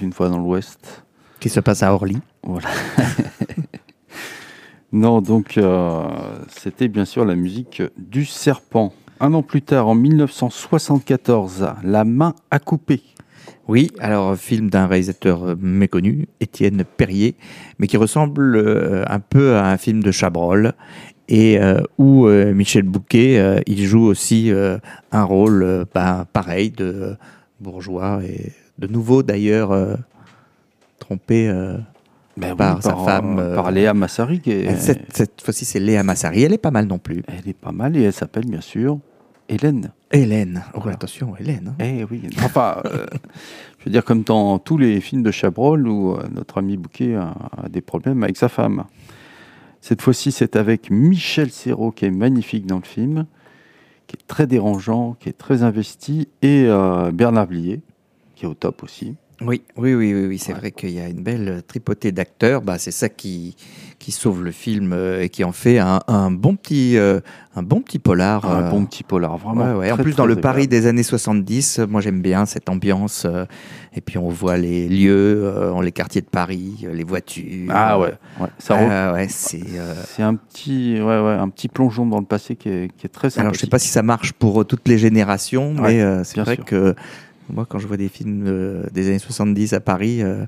A: Une fois dans l'Ouest.
B: Qui se passe à Orly.
A: Voilà. [LAUGHS] non, donc euh, c'était bien sûr la musique du serpent. Un an plus tard, en 1974, La main à couper.
B: Oui, alors film d'un réalisateur euh, méconnu, Étienne Perrier, mais qui ressemble euh, un peu à un film de Chabrol et euh, où euh, Michel Bouquet, il joue aussi un rôle bah, pareil de bourgeois et de nouveau d'ailleurs euh, trompé. euh,
A: Ben oui,
B: Par sa femme, euh,
A: Par Léa Massari. qui est-
B: cette cette fois-ci, c'est Léa Massari. Elle est pas mal non plus.
A: Elle est pas mal et elle s'appelle bien sûr Hélène.
B: Hélène. Oh, attention, Hélène. hein.
A: Eh oui, enfin, je veux dire comme dans tous les films de Chabrol où notre ami Bouquet a, a des problèmes avec sa femme. Cette fois-ci, c'est avec Michel Serrault qui est magnifique dans le film, qui est très dérangeant, qui est très investi, et euh, Bernard Blier qui est au top aussi.
B: Oui, oui, oui, oui, oui, c'est
A: Ouais.
B: vrai qu'il y a une belle tripotée d'acteurs. Bah, c'est ça qui, qui sauve le film euh, et qui en fait un, un bon petit, euh, un bon petit polar.
A: un
B: euh,
A: bon petit polar, vraiment.
B: ouais, ouais. En plus, dans le. Paris des années 70, euh, moi j'aime bien cette ambiance. euh, et puis on voit les lieux, euh, les quartiers de Paris, euh, les voitures.
A: Ah
B: euh,
A: ouais, ça
B: ouais, c'est. euh,
A: un petit, ouais, ouais, un petit plongeon dans le passé qui est, qui est très sympathique.
B: Alors, je sais pas si ça marche pour euh, toutes les générations, mais euh, c'est vrai
A: sûr.
B: que moi, quand je vois des films euh, des années 70 à Paris, euh,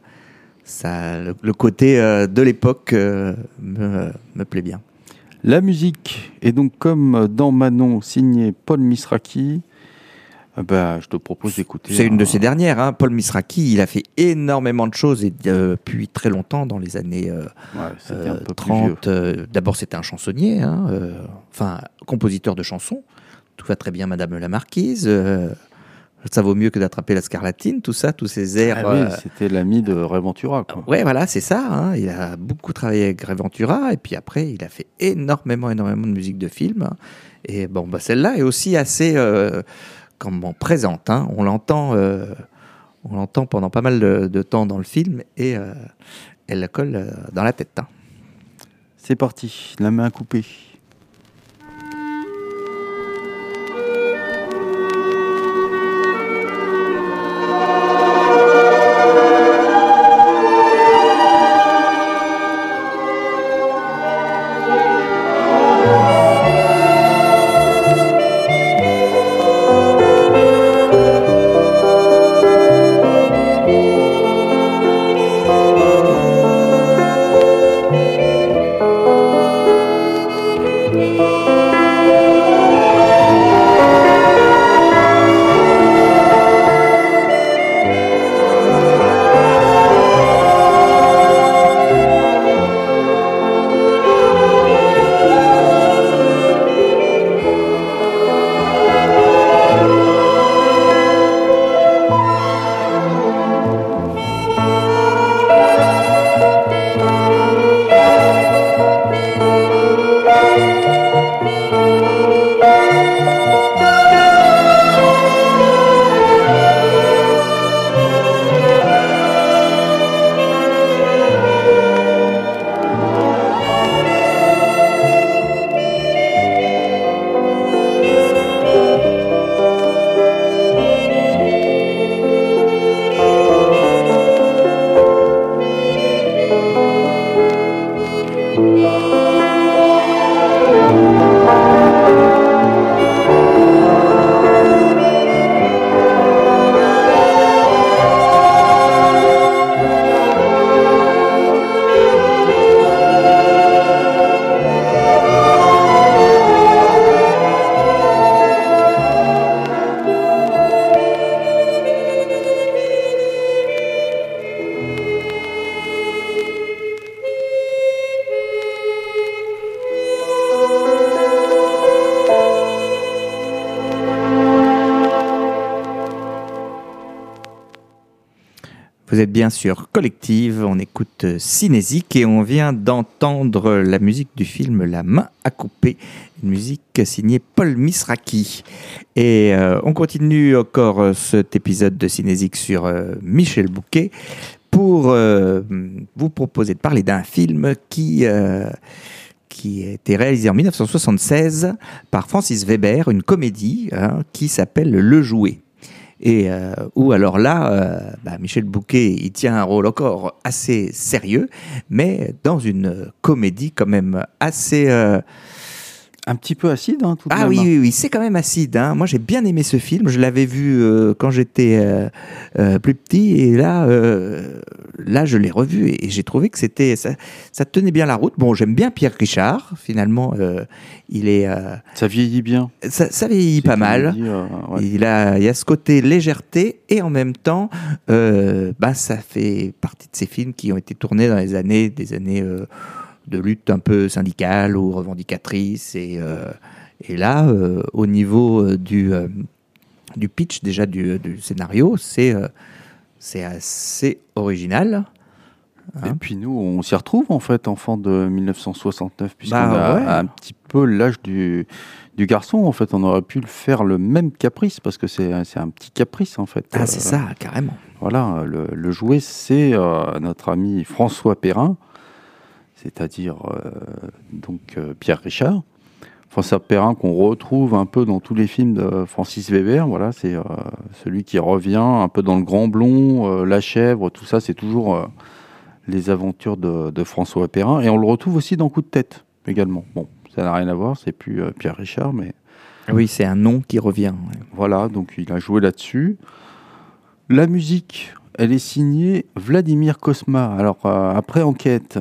B: ça, le, le côté euh, de l'époque me, me plaît bien.
A: La musique est donc comme dans Manon, signée Paul Misraki. Euh, ben, je te propose d'écouter.
B: C'est une de ses dernières. Hein. Paul Misraki, il a fait énormément de choses et depuis très longtemps, dans les années
A: Ouais, c'était
B: euh,
A: un peu plus vieux.
B: 30. euh, D'abord, c'était un chansonnier, hein, enfin, compositeur de chansons. Tout va très bien, Madame la Marquise. Ça vaut mieux que d'attraper la scarlatine, tout ça, tous ces airs.
A: Ah oui,
B: euh,
A: c'était l'ami de Ray Ventura. Quoi.
B: Ouais, voilà, c'est ça. hein. Il a beaucoup travaillé avec Ray Ventura et puis après, il a fait énormément, énormément de musique de film. hein. Et bon, bah, celle-là est aussi assez euh, comment, présente. hein. On l'entend, euh, on l'entend pendant pas mal de, de temps dans le film et euh, elle la colle dans la tête. hein.
A: C'est parti, la main coupée.
B: Bien sûr collective, on écoute euh, Cinésique et on vient d'entendre la musique du film La main à couper, une musique signée Paul Misraki. Et euh, on continue encore euh, cet épisode de Cinésique sur Michel Bouquet pour vous proposer de parler d'un film qui, qui a été réalisé en 1976 par Francis Weber, une comédie hein, qui s'appelle Le Jouet. Et euh, alors là, euh, bah, Michel Bouquet, il tient un rôle encore assez sérieux, mais dans une comédie quand même assez... euh,
A: Un petit peu acide, hein, tout de
B: ah
A: même.
B: oui, oui, oui, c'est quand même acide. hein. Moi, j'ai bien aimé ce film. Je l'avais vu euh, quand j'étais euh, euh, plus petit, et là, euh, là, je l'ai revu et, et j'ai trouvé que c'était ça, ça tenait bien la route. Bon, j'aime bien Pierre Richard. Finalement, euh, il est, euh,
A: Ça vieillit bien.
B: ça, ça vieillit pas mal.
A: euh, ouais.
B: Il a, il y a ce côté légèreté et en même temps, euh, bah, ça fait partie de ces films qui ont été tournés dans les années, des années euh, de lutte un peu syndicale ou revendicatrice. Et, euh, et là, euh, au niveau euh, du, du pitch déjà du, du scénario, c'est c'est assez original.
A: Et
B: Hein
A: puis nous, on s'y retrouve en fait, enfant de 1969, puisqu'on
B: Bah,
A: a
B: ouais.
A: un petit peu l'âge du, du garçon. En fait, on aurait pu le faire le même caprice, parce que c'est un petit caprice en fait.
B: Ah,
A: Euh,
B: c'est ça, carrément.
A: Voilà, le, le jouet, c'est euh, notre ami François Perrin, c'est-à-dire euh, donc euh, Pierre Richard. François Perrin qu'on retrouve un peu dans tous les films de Francis Weber. Voilà, c'est euh, celui qui revient un peu dans le Grand Blond, euh, La Chèvre, tout ça, c'est toujours euh, les aventures de, de François Perrin. Et on le retrouve aussi dans Coup de tête également. Bon, ça n'a rien à voir, c'est plus Pierre Richard, mais
B: Oui, c'est un nom qui revient. ouais.
A: voilà, donc il a joué là-dessus. La musique, elle est signée Vladimir Kosma. Alors, après enquête,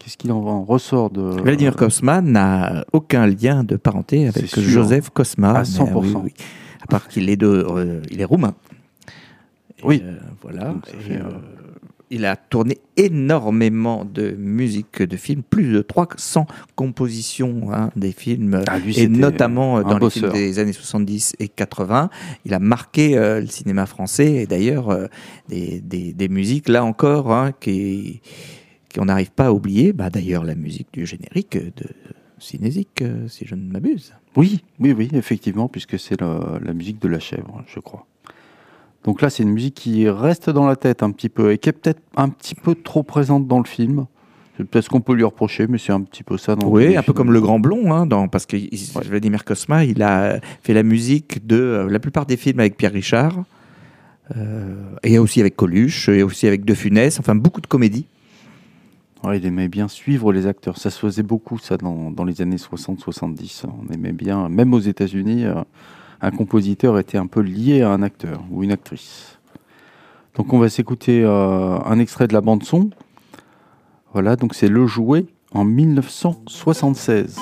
A: qu'est-ce qu'il en ressort de.
B: Vladimir Kosma n'a aucun lien de parenté avec. Joseph Kosma.
A: À
B: mais,
A: 100%.
B: oui, oui. À part qu'il est, de, euh, il est roumain. Et,
A: Oui.
B: euh, voilà. Et, euh,
A: euh,
B: il a tourné énormément de musique de films, plus de 300 compositions hein, des films,
A: Ah, lui,
B: et notamment euh, dans les films
A: bosseur.
B: des années 70 et 80. Il a marqué euh, le cinéma français et d'ailleurs euh, des, des- des musiques, là encore, hein, qui, qu'on n'arrive pas à oublier. Bah, d'ailleurs, la musique du générique de Cinésique, si je ne m'abuse.
A: Oui, oui, oui, effectivement, puisque c'est la musique de la chèvre, je crois. Donc là, c'est une musique qui reste dans la tête un petit peu et qui est peut-être un petit peu trop présente dans le film. C'est peut-être ce qu'on peut lui reprocher, mais c'est un petit peu ça. Dans
B: Oui, un peu comme le Grand Blond, hein, dans, parce que
A: Ouais.
B: Vladimir Kosma, il a fait la musique de euh, la plupart des films avec Pierre Richard, euh, et aussi avec Coluche, et aussi avec De Funès, enfin beaucoup de comédies.
A: Il aimait bien suivre les acteurs. Ça se faisait beaucoup, ça, dans, dans les années 60-70. On aimait bien, même aux États-Unis, euh, un compositeur était un peu lié à un acteur ou une actrice. Donc, on va s'écouter euh, un extrait de la bande-son. Voilà, donc c'est Le Jouet en 1976.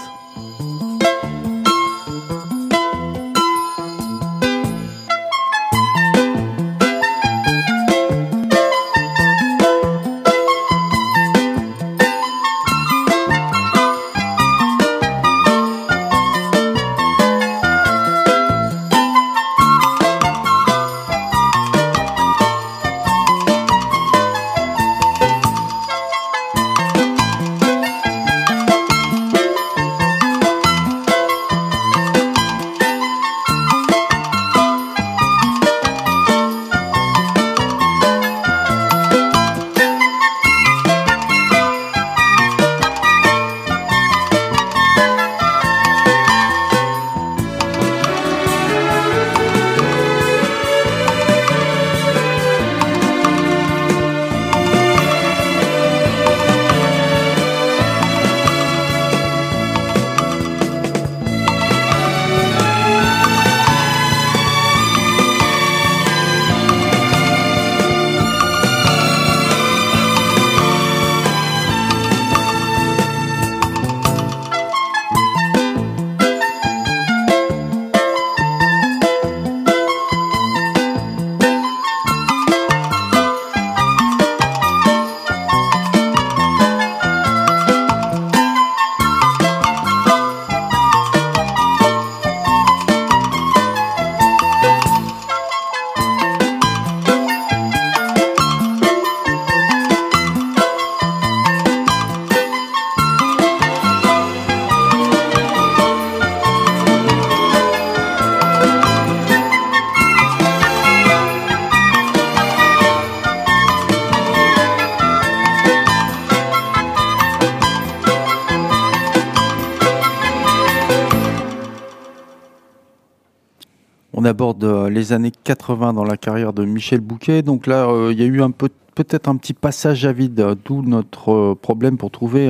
A: 80 dans la carrière de Michel Bouquet. Donc là, euh, il y a eu un peu, peut-être un petit passage à vide, euh, d'où notre euh, problème pour trouver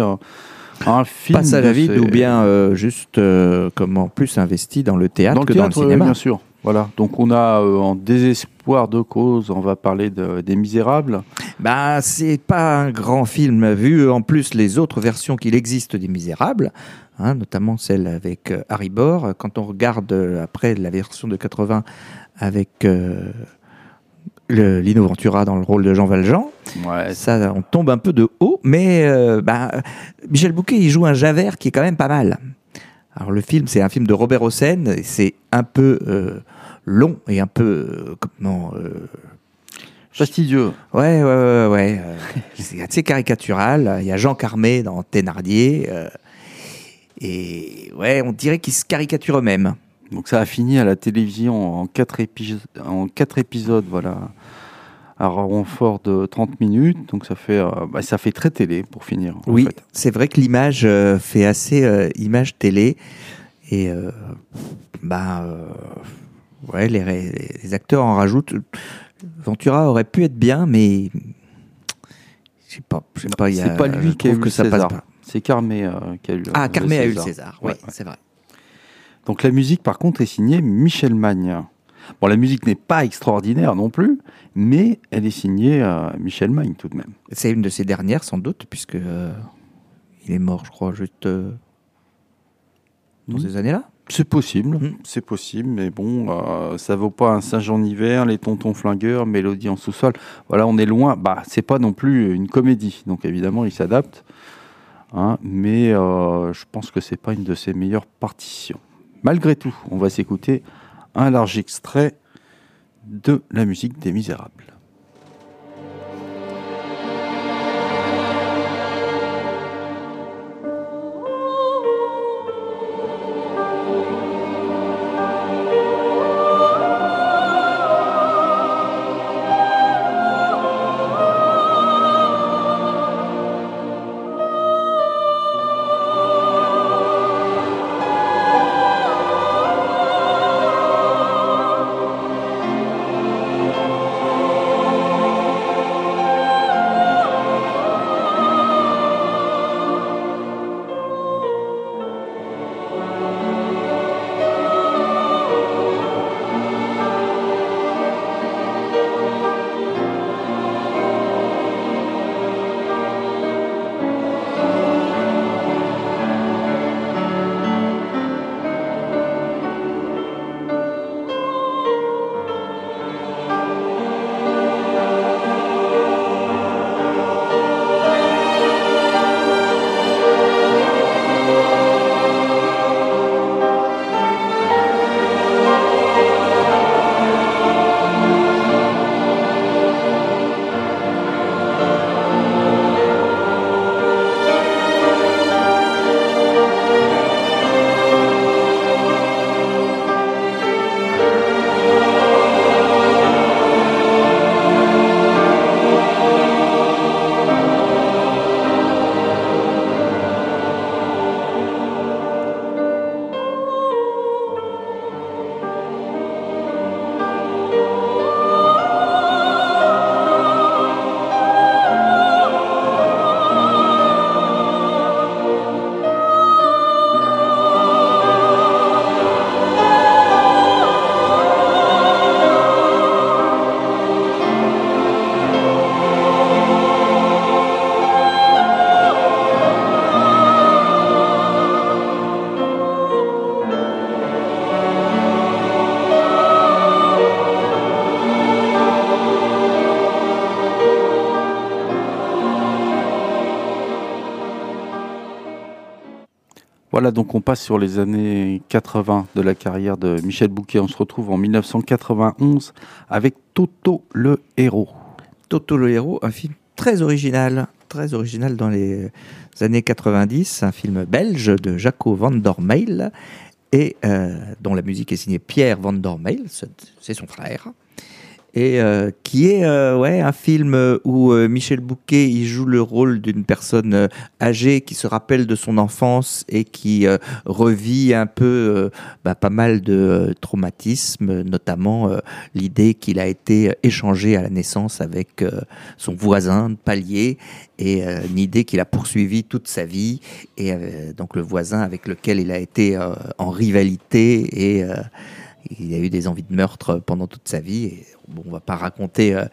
A: un film.
B: Passage à vide
A: ces-
B: ou bien juste comment plus investi dans le théâtre
A: dans le
B: que
A: théâtre,
B: dans le cinéma.
A: bien sûr. Voilà. Donc on a euh, en désespoir de cause, on va parler de- des Misérables.
B: Bah, c'est pas un grand film, vu en plus les autres versions qu'il existe des Misérables, hein, notamment celle avec euh, Harry Bor. Quand on regarde euh, après la version de 80 avec euh, le- Lino Ventura dans le rôle de Jean Valjean,
A: Ouais,
B: ça, on tombe un peu de haut, mais euh, bah, Michel Bouquet, il joue un Javert qui est quand même pas mal. Alors le film, c'est un film de Robert Hossein, et c'est un peu euh, long et un peu euh, comment
A: fastidieux.
B: Ouais, ouais, ouais, ouais. [LAUGHS] c'est assez caricatural. Il y a Jean Carmé dans Thénardier. et ouais, on dirait qu'ils se caricaturent eux-mêmes.
A: Donc ça a fini à la télévision en quatre, épi- en quatre épisodes, voilà, à renfort de 30 minutes. Donc ça fait, euh, bah, ça fait très télé pour finir.
B: Oui, c'est vrai que l'image euh, fait assez euh, image télé. Et bah, ouais, les, acteurs en rajoutent. Ventura aurait pu être bien, mais je sais pas. je sais pas,
A: C'est pas lui qui a eu
B: que ça passe
A: César. C'est Carmé qui a eu le
B: Ah, Carmé a eu le César. Oui,
A: Ouais, ouais.
B: c'est vrai.
A: Donc la musique, par contre, est signée Michel Magne. Bon, la musique n'est pas extraordinaire non plus, mais elle est signée euh, Michel Magne tout de même.
B: C'est une de ses dernières, sans doute, puisque euh, il est mort, je crois, juste euh, dans
A: Mhm.
B: ces années-là.
A: C'est possible,
B: Mm.
A: c'est possible, mais bon, ça vaut pas un Saint-Jean hiver, les tontons flingueurs, Mélodie en sous-sol. Voilà, on est loin. Bah, c'est pas non plus une comédie, donc évidemment, il s'adapte. hein, mais je pense que c'est pas une de ses meilleures partitions. Malgré tout, on va s'écouter un large extrait de la musique des Misérables. Donc on passe sur les années 80 de la carrière de Michel Bouquet. On se retrouve en 1991 avec Toto le héros.
B: Toto le héros, un film très original, très original dans les années 90, un film belge de Jaco van der Meyl et euh, dont la musique est signée Pierre van c'est c'est son frère. Et euh, qui est euh, ouais, un film où euh, Michel Bouquet il joue le rôle d'une personne âgée qui se rappelle de son enfance et qui revit un peu bah, pas mal de traumatismes, notamment l'idée qu'il a été échangé à la naissance avec son voisin de palier et une idée qu'il a poursuivie toute sa vie et donc le voisin avec lequel il a été en rivalité et il a eu des envies de meurtre pendant toute sa vie. Et, bon, on va pas raconter, euh,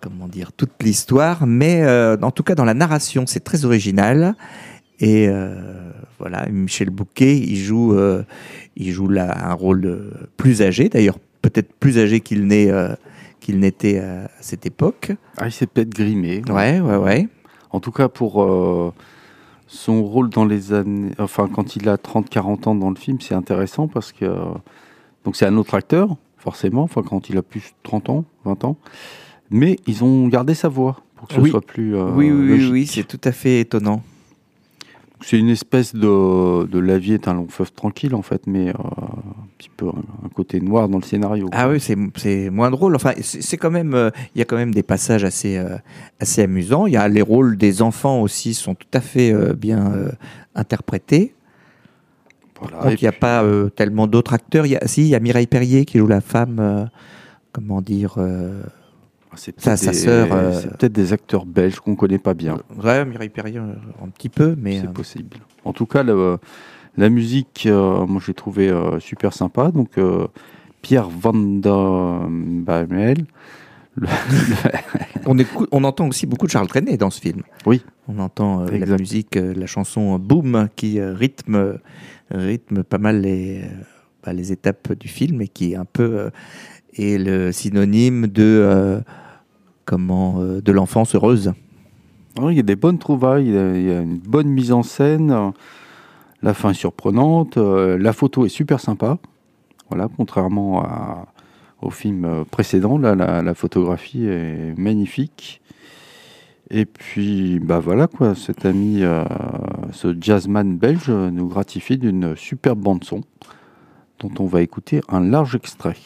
B: comment dire, toute l'histoire, mais euh, en tout cas dans la narration, c'est très original. Et euh, voilà, Michel Bouquet, il joue, il joue là un rôle plus âgé, d'ailleurs peut-être plus âgé qu'il n'est, qu'il n'était à cette époque.
A: Ah, il s'est peut-être grimé.
B: Ouais, ouais, ouais.
A: En tout cas, pour son rôle dans les années. Enfin, quand il a 30-40 ans dans le film, c'est intéressant parce que. Donc, c'est un autre acteur, forcément, enfin, quand il a plus de 30 ans, 20 ans. Mais ils ont gardé sa voix pour que ce
B: Oui.
A: soit plus. euh,
B: oui, oui, oui,
A: logique.
B: oui, c'est tout à fait étonnant.
A: C'est une espèce de, de La vie est un long fleuve tranquille, en fait, mais euh, un petit peu un, côté noir dans le scénario.
B: Ah oui, c'est moins drôle. Enfin, c'est quand même, euh, il y a quand même des passages assez assez amusants. Il y a les rôles des enfants aussi sont tout à fait bien interprétés.
A: Voilà,
B: Donc il n'y a
A: puis-
B: pas euh, tellement d'autres acteurs. Il y a, si, il y a Mireille Perrier qui joue la femme. euh, comment dire euh,
A: Ah, c'est
B: sa-
A: des-
B: sœur,
A: C'est peut-être des acteurs belges qu'on connaît pas bien.
B: Ouais, Mireille Perrier un petit peu, mais
A: c'est possible. En tout cas, le- la musique, moi, j'ai trouvé super sympa. Donc, Pierre Van der. Le-
B: on, écoute, on entend aussi beaucoup de Charles Trenet dans ce film.
A: Oui.
B: On entend euh, la musique, euh, la chanson Boom qui euh, rythme, rythme pas mal les, euh, bah, les étapes du film et qui est un peu euh, est le synonyme de euh, comment euh, de l'enfance heureuse.
A: Ah, il y a des bonnes trouvailles, il y a, il y a une bonne mise en scène. euh, La fin est surprenante. euh, La photo est super sympa. Voilà, contrairement à- au film euh, précédent, la, photographie est magnifique. Et puis, bah voilà quoi, cet ami, euh, ce jazzman belge nous gratifie d'une superbe bande son dont on va écouter un large extrait.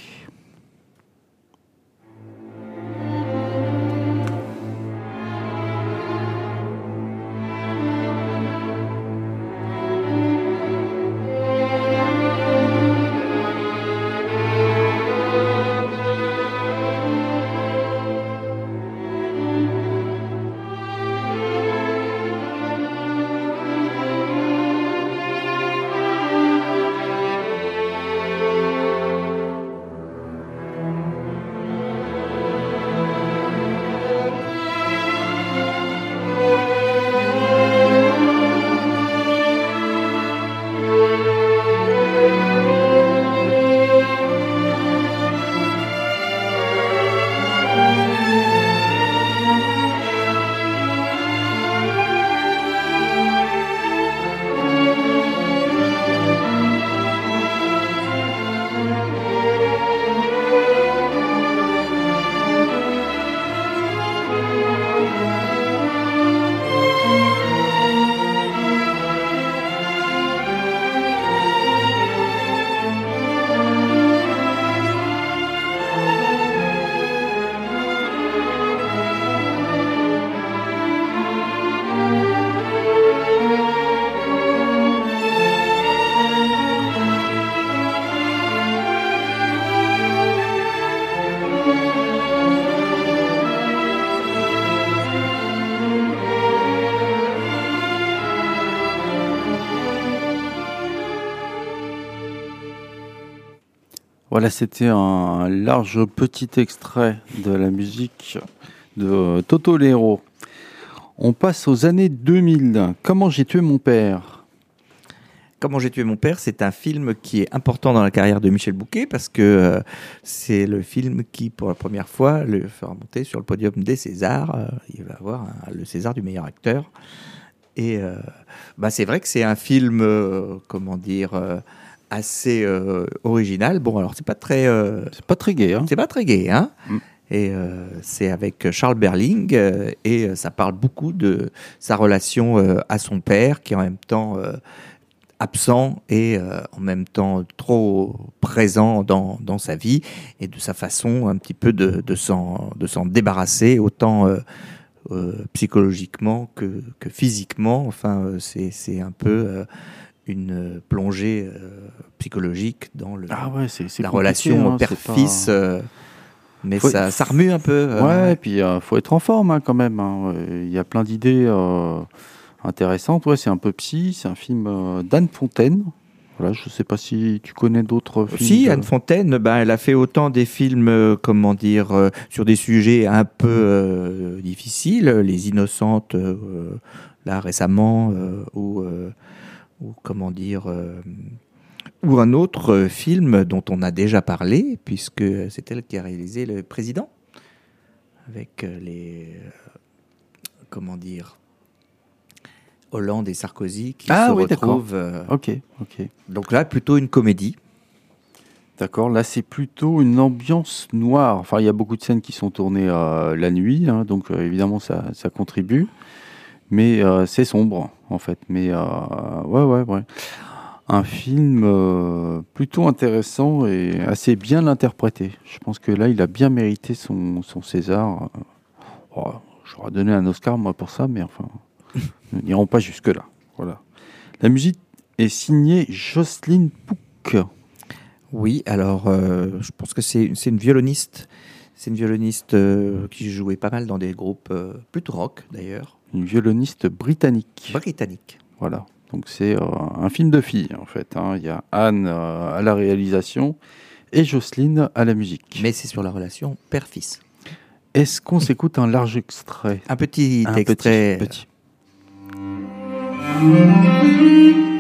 A: C'était un large petit extrait de la musique de Toto Lero. On passe aux années 2000. Comment j'ai tué mon père?
B: Comment j'ai tué mon père, c'est un film qui est important dans la carrière de Michel Bouquet parce que euh, c'est le film qui, pour la première fois, le fera monter sur le podium des Césars. Euh, il va avoir le César du meilleur acteur. Et euh, bah, c'est vrai que c'est un film, euh, comment dire, euh, assez euh, original. Bon, alors c'est pas très, euh,
A: C'est pas très hein
B: c'est pas très gai, hein.
A: Mm.
B: Et euh, c'est avec Charles Berling euh, et ça parle beaucoup de sa relation à son père qui en même temps absent et en même temps trop présent dans, dans, sa vie et de sa façon un petit peu de, de s'en débarrasser, autant psychologiquement que, que, physiquement. Enfin, c'est un peu une plongée psychologique dans le,
A: ah ouais,
B: la relation
A: hein,
B: père-fils. mais ça, ça, remue un peu.
A: Ouais, et puis il faut être en forme hein, quand même. Hein. Il y a plein d'idées intéressante. Ouais, c'est un peu psy. C'est un film euh, d'Anne Fontaine. Voilà, je ne sais pas si tu connais d'autres films.
B: Si, Anne Fontaine, ben, elle a fait autant des films, euh, comment dire, euh, sur des sujets un peu difficiles, Les Innocentes, là récemment, ou, ou, comment dire, ou un autre film dont on a déjà parlé, puisque c'est elle qui a réalisé Le Président, avec les, comment dire, Hollande et Sarkozy qui
A: ah,
B: se
A: oui,
B: retrouvent. Euh,
A: ok, ok.
B: Donc là, plutôt une comédie.
A: D'accord, là c'est plutôt une ambiance noire. Enfin, il y a beaucoup de scènes qui sont tournées euh, la nuit, hein, donc euh, évidemment ça, ça, contribue. Mais c'est sombre en fait. Mais ouais, ouais, ouais. Un film plutôt intéressant et assez bien interprété. Je pense que là il a bien mérité son, son César. Oh, J'aurais donné un Oscar moi pour ça, mais enfin. [LAUGHS] Nous n'irons pas jusque-là. Voilà. La musique est signée Jocelyne Pouc.
B: Oui, alors euh, je pense que c'est une violoniste. C'est une violoniste euh, qui jouait pas mal dans des groupes euh, plutôt rock d'ailleurs.
A: Une violoniste britannique.
B: Britannique.
A: Voilà. Donc c'est un film de filles en fait. Hein. Il y a Anne à la réalisation et Jocelyne à la musique.
B: Mais c'est sur la relation père-fils.
A: Est-ce qu'on s'écoute un large extrait?
B: Un petit extrait.
A: petit.
E: Música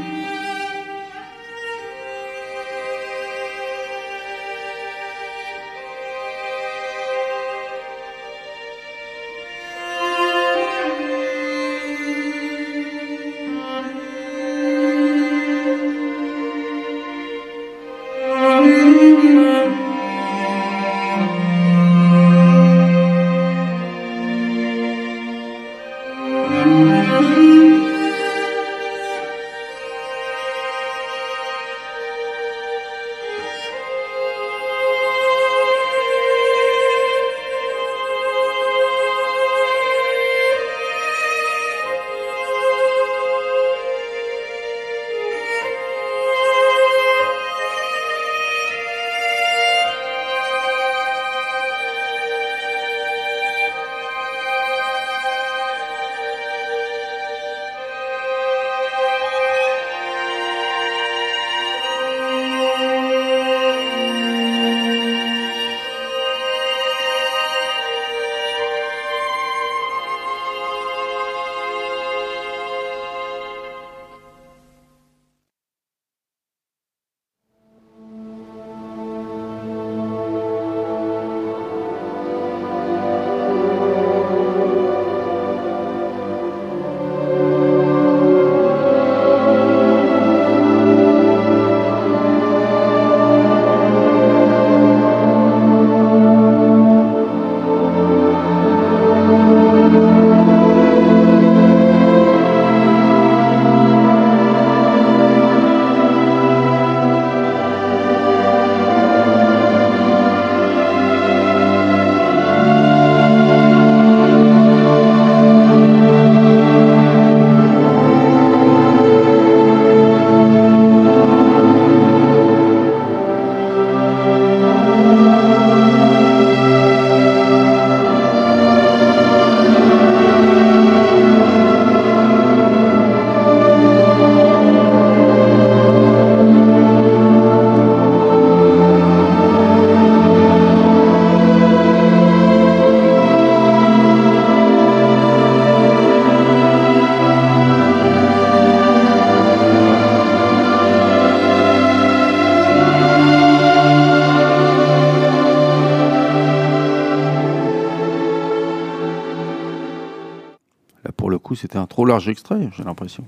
A: trop large extrait, j'ai l'impression.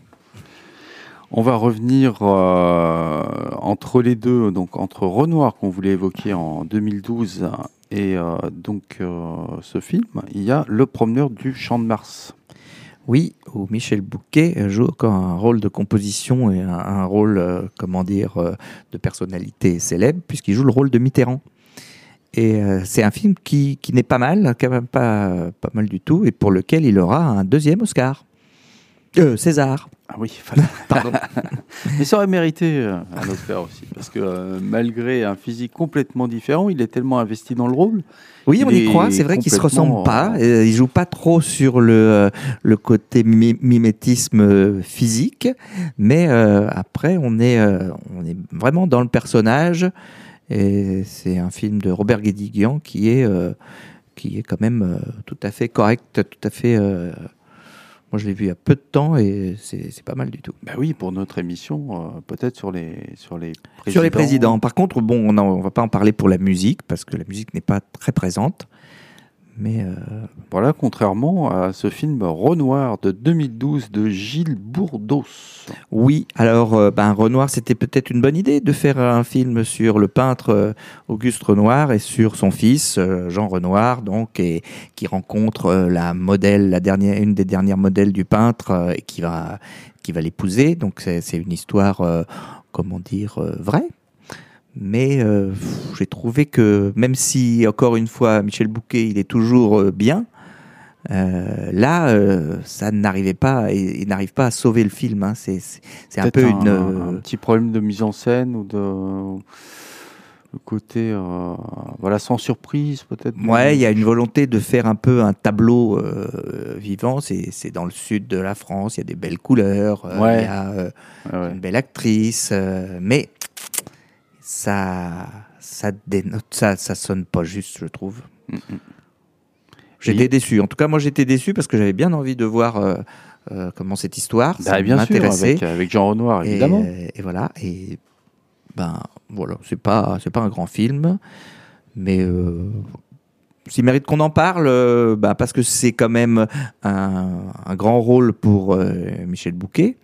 A: On va revenir euh, entre les deux, donc entre Renoir qu'on voulait évoquer en 2012 et euh, donc euh, ce film, il y a Le Promeneur du Champ de Mars.
B: Oui, où Michel Bouquet joue encore un rôle de composition et un, rôle, comment dire, de personnalité célèbre, puisqu'il joue le rôle de Mitterrand. Et c'est un film qui, n'est pas mal, quand même pas mal du tout, et pour lequel il aura un deuxième Oscar. Euh, César.
A: Ah oui. [LAUGHS]
B: Pardon.
A: Mais ça aurait mérité euh, un Oscar aussi, parce que euh, malgré un physique complètement différent, il est tellement investi dans le rôle.
B: Oui, on y croit. C'est vrai qu'ils se
A: complètement,
B: ressemblent pas.
A: euh,
B: ils jouent pas trop sur le, le côté mi- mimétisme physique, mais après, on est, on est vraiment dans le personnage. Et c'est un film de Robert Guédiguian qui est, qui est quand même tout à fait correct, tout à fait. Moi, je l'ai vu il y a peu de temps et c'est c'est pas mal du tout.
A: Bah oui, pour notre émission, euh, peut-être sur les sur les présidents.
B: Sur les présidents. Par contre, bon, on ne va pas en parler pour la musique parce que la musique n'est pas très présente. Mais euh,
A: Voilà, contrairement à ce film Renoir de 2012 de Gilles Bourdos.
B: Oui, alors euh, ben, Renoir, c'était peut-être une bonne idée de faire un film sur le peintre euh, Auguste Renoir et sur son fils Jean Renoir, donc et qui rencontre la modèle, la dernière, une des dernières modèles du peintre et qui va qui va l'épouser. Donc c'est une histoire, comment dire, vraie. Mais euh, j'ai trouvé que même si encore une fois Michel Bouquet, il est toujours euh, bien. Euh, là, ça n'arrivait pas, il, il n'arrive pas à sauver le film. hein. C'est, un peu
A: Peut-être
B: une.
A: un, petit problème de mise en scène ou de le côté voilà sans surprise peut-être.
B: Ouais, il y a une volonté de faire un peu un tableau vivant. C'est, c'est dans le sud de la France, il y a des belles couleurs,
A: Ouais.
B: il y a
A: Ouais,
B: une belle actrice, mais ça, ça dénote, ça, ça sonne pas juste, je trouve.
A: Mm.
B: J'étais
A: Et-
B: déçu. En tout cas, moi, j'étais déçu parce que j'avais bien envie de voir euh, euh, comment cette histoire.
A: Bah,
B: ça
A: bien sûr,
B: m'intéressait.
A: avec, avec Jean Renoir
B: Et,
A: évidemment.
B: euh, Et, voilà. Et ben voilà, c'est pas c'est pas un grand film, mais euh, s'il mérite qu'on en parle, euh, bah, parce que c'est quand même un, un grand rôle pour Michel Bouquet,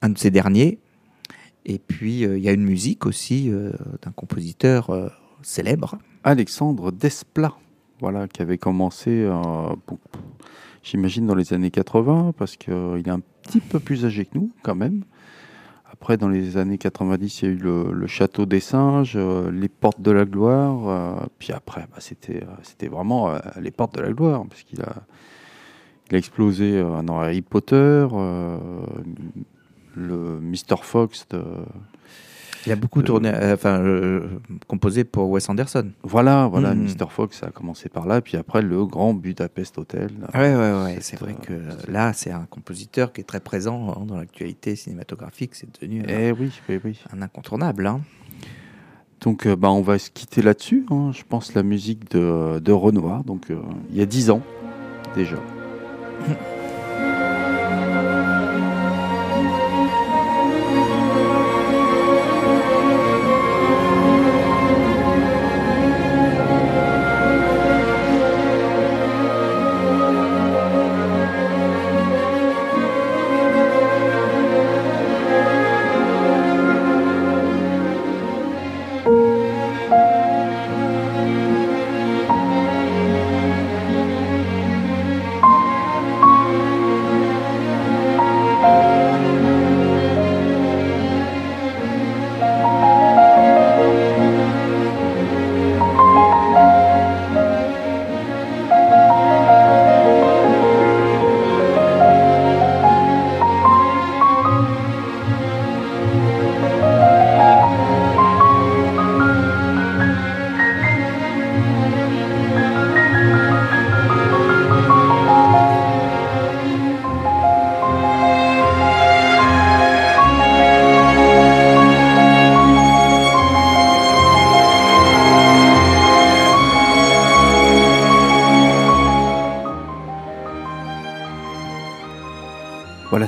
B: un de ses derniers. Et puis euh, il y a une musique aussi euh, d'un compositeur euh, célèbre.
A: Alexandre Desplat, voilà, qui avait commencé, j'imagine, dans les années 80, parce qu'il est un petit peu plus âgé que nous, quand même. Après, dans les années 90, il y a eu le, Château des Singes, Les Portes de la Gloire. puis après, bah, c'était, c'était vraiment Les Portes de la Gloire, parce qu'il a, explosé dans Harry Potter, le Mr. Fox de,
B: Il a beaucoup tourné, euh, enfin euh, composé pour Wes Anderson.
A: Voilà, voilà. Mr. Fox, ça a commencé par là, puis après le grand Budapest Hotel.
B: Ouais, ouais, ouais.
A: C'est,
B: vrai
A: euh,
B: que là, c'est un compositeur qui est très présent hein, dans l'actualité cinématographique. C'est devenu un-
A: Eh oui, oui, oui.
B: un incontournable. Hein.
A: Donc, bah, on va se quitter là-dessus. hein. Je pense la musique de, de Renoir, donc il y a dix ans déjà. [LAUGHS]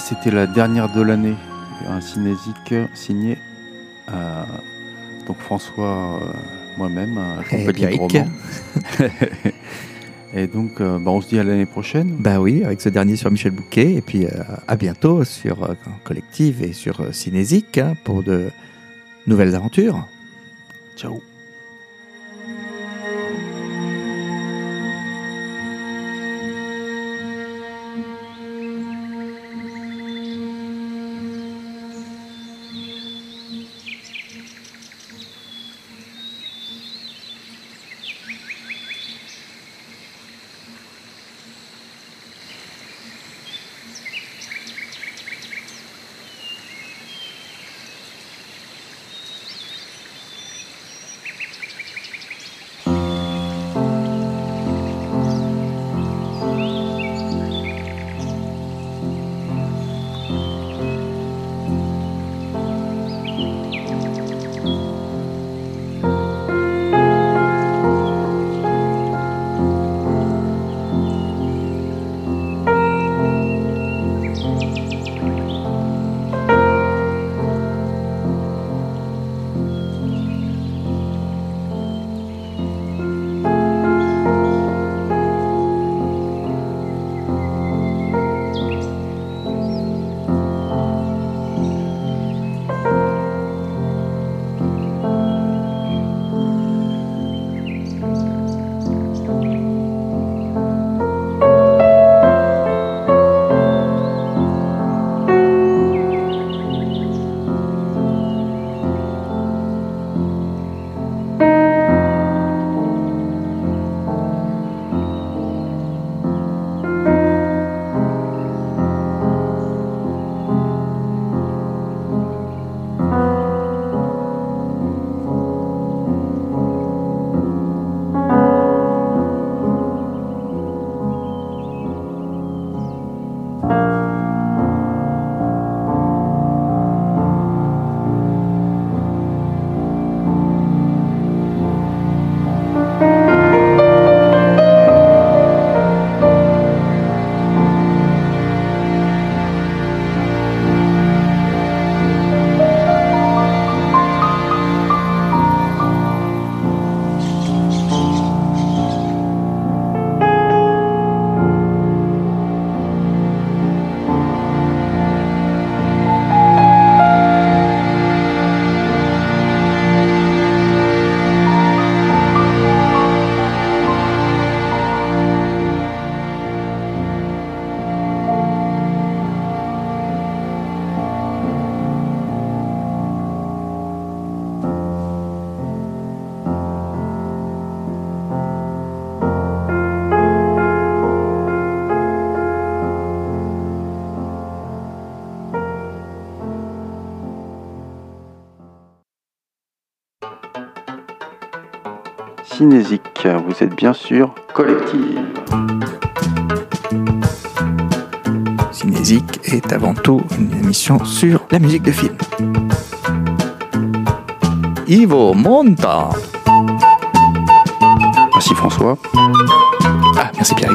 A: c'était la dernière de l'année, un cinésique signé euh, donc François, euh, moi-même, à compagnie. [LAUGHS] Et donc, euh, bah, on se dit à l'année prochaine.
B: Bah oui, avec ce dernier sur Michel Bouquet. Et puis euh, à bientôt sur Collective et sur Cinésique hein, pour de nouvelles aventures.
A: Ciao. Cinésique. Vous êtes bien sûr collective.
B: Cinésique est avant tout une émission sur la musique de film. Ivo Monta.
A: Merci François.
B: Ah, merci Pierre.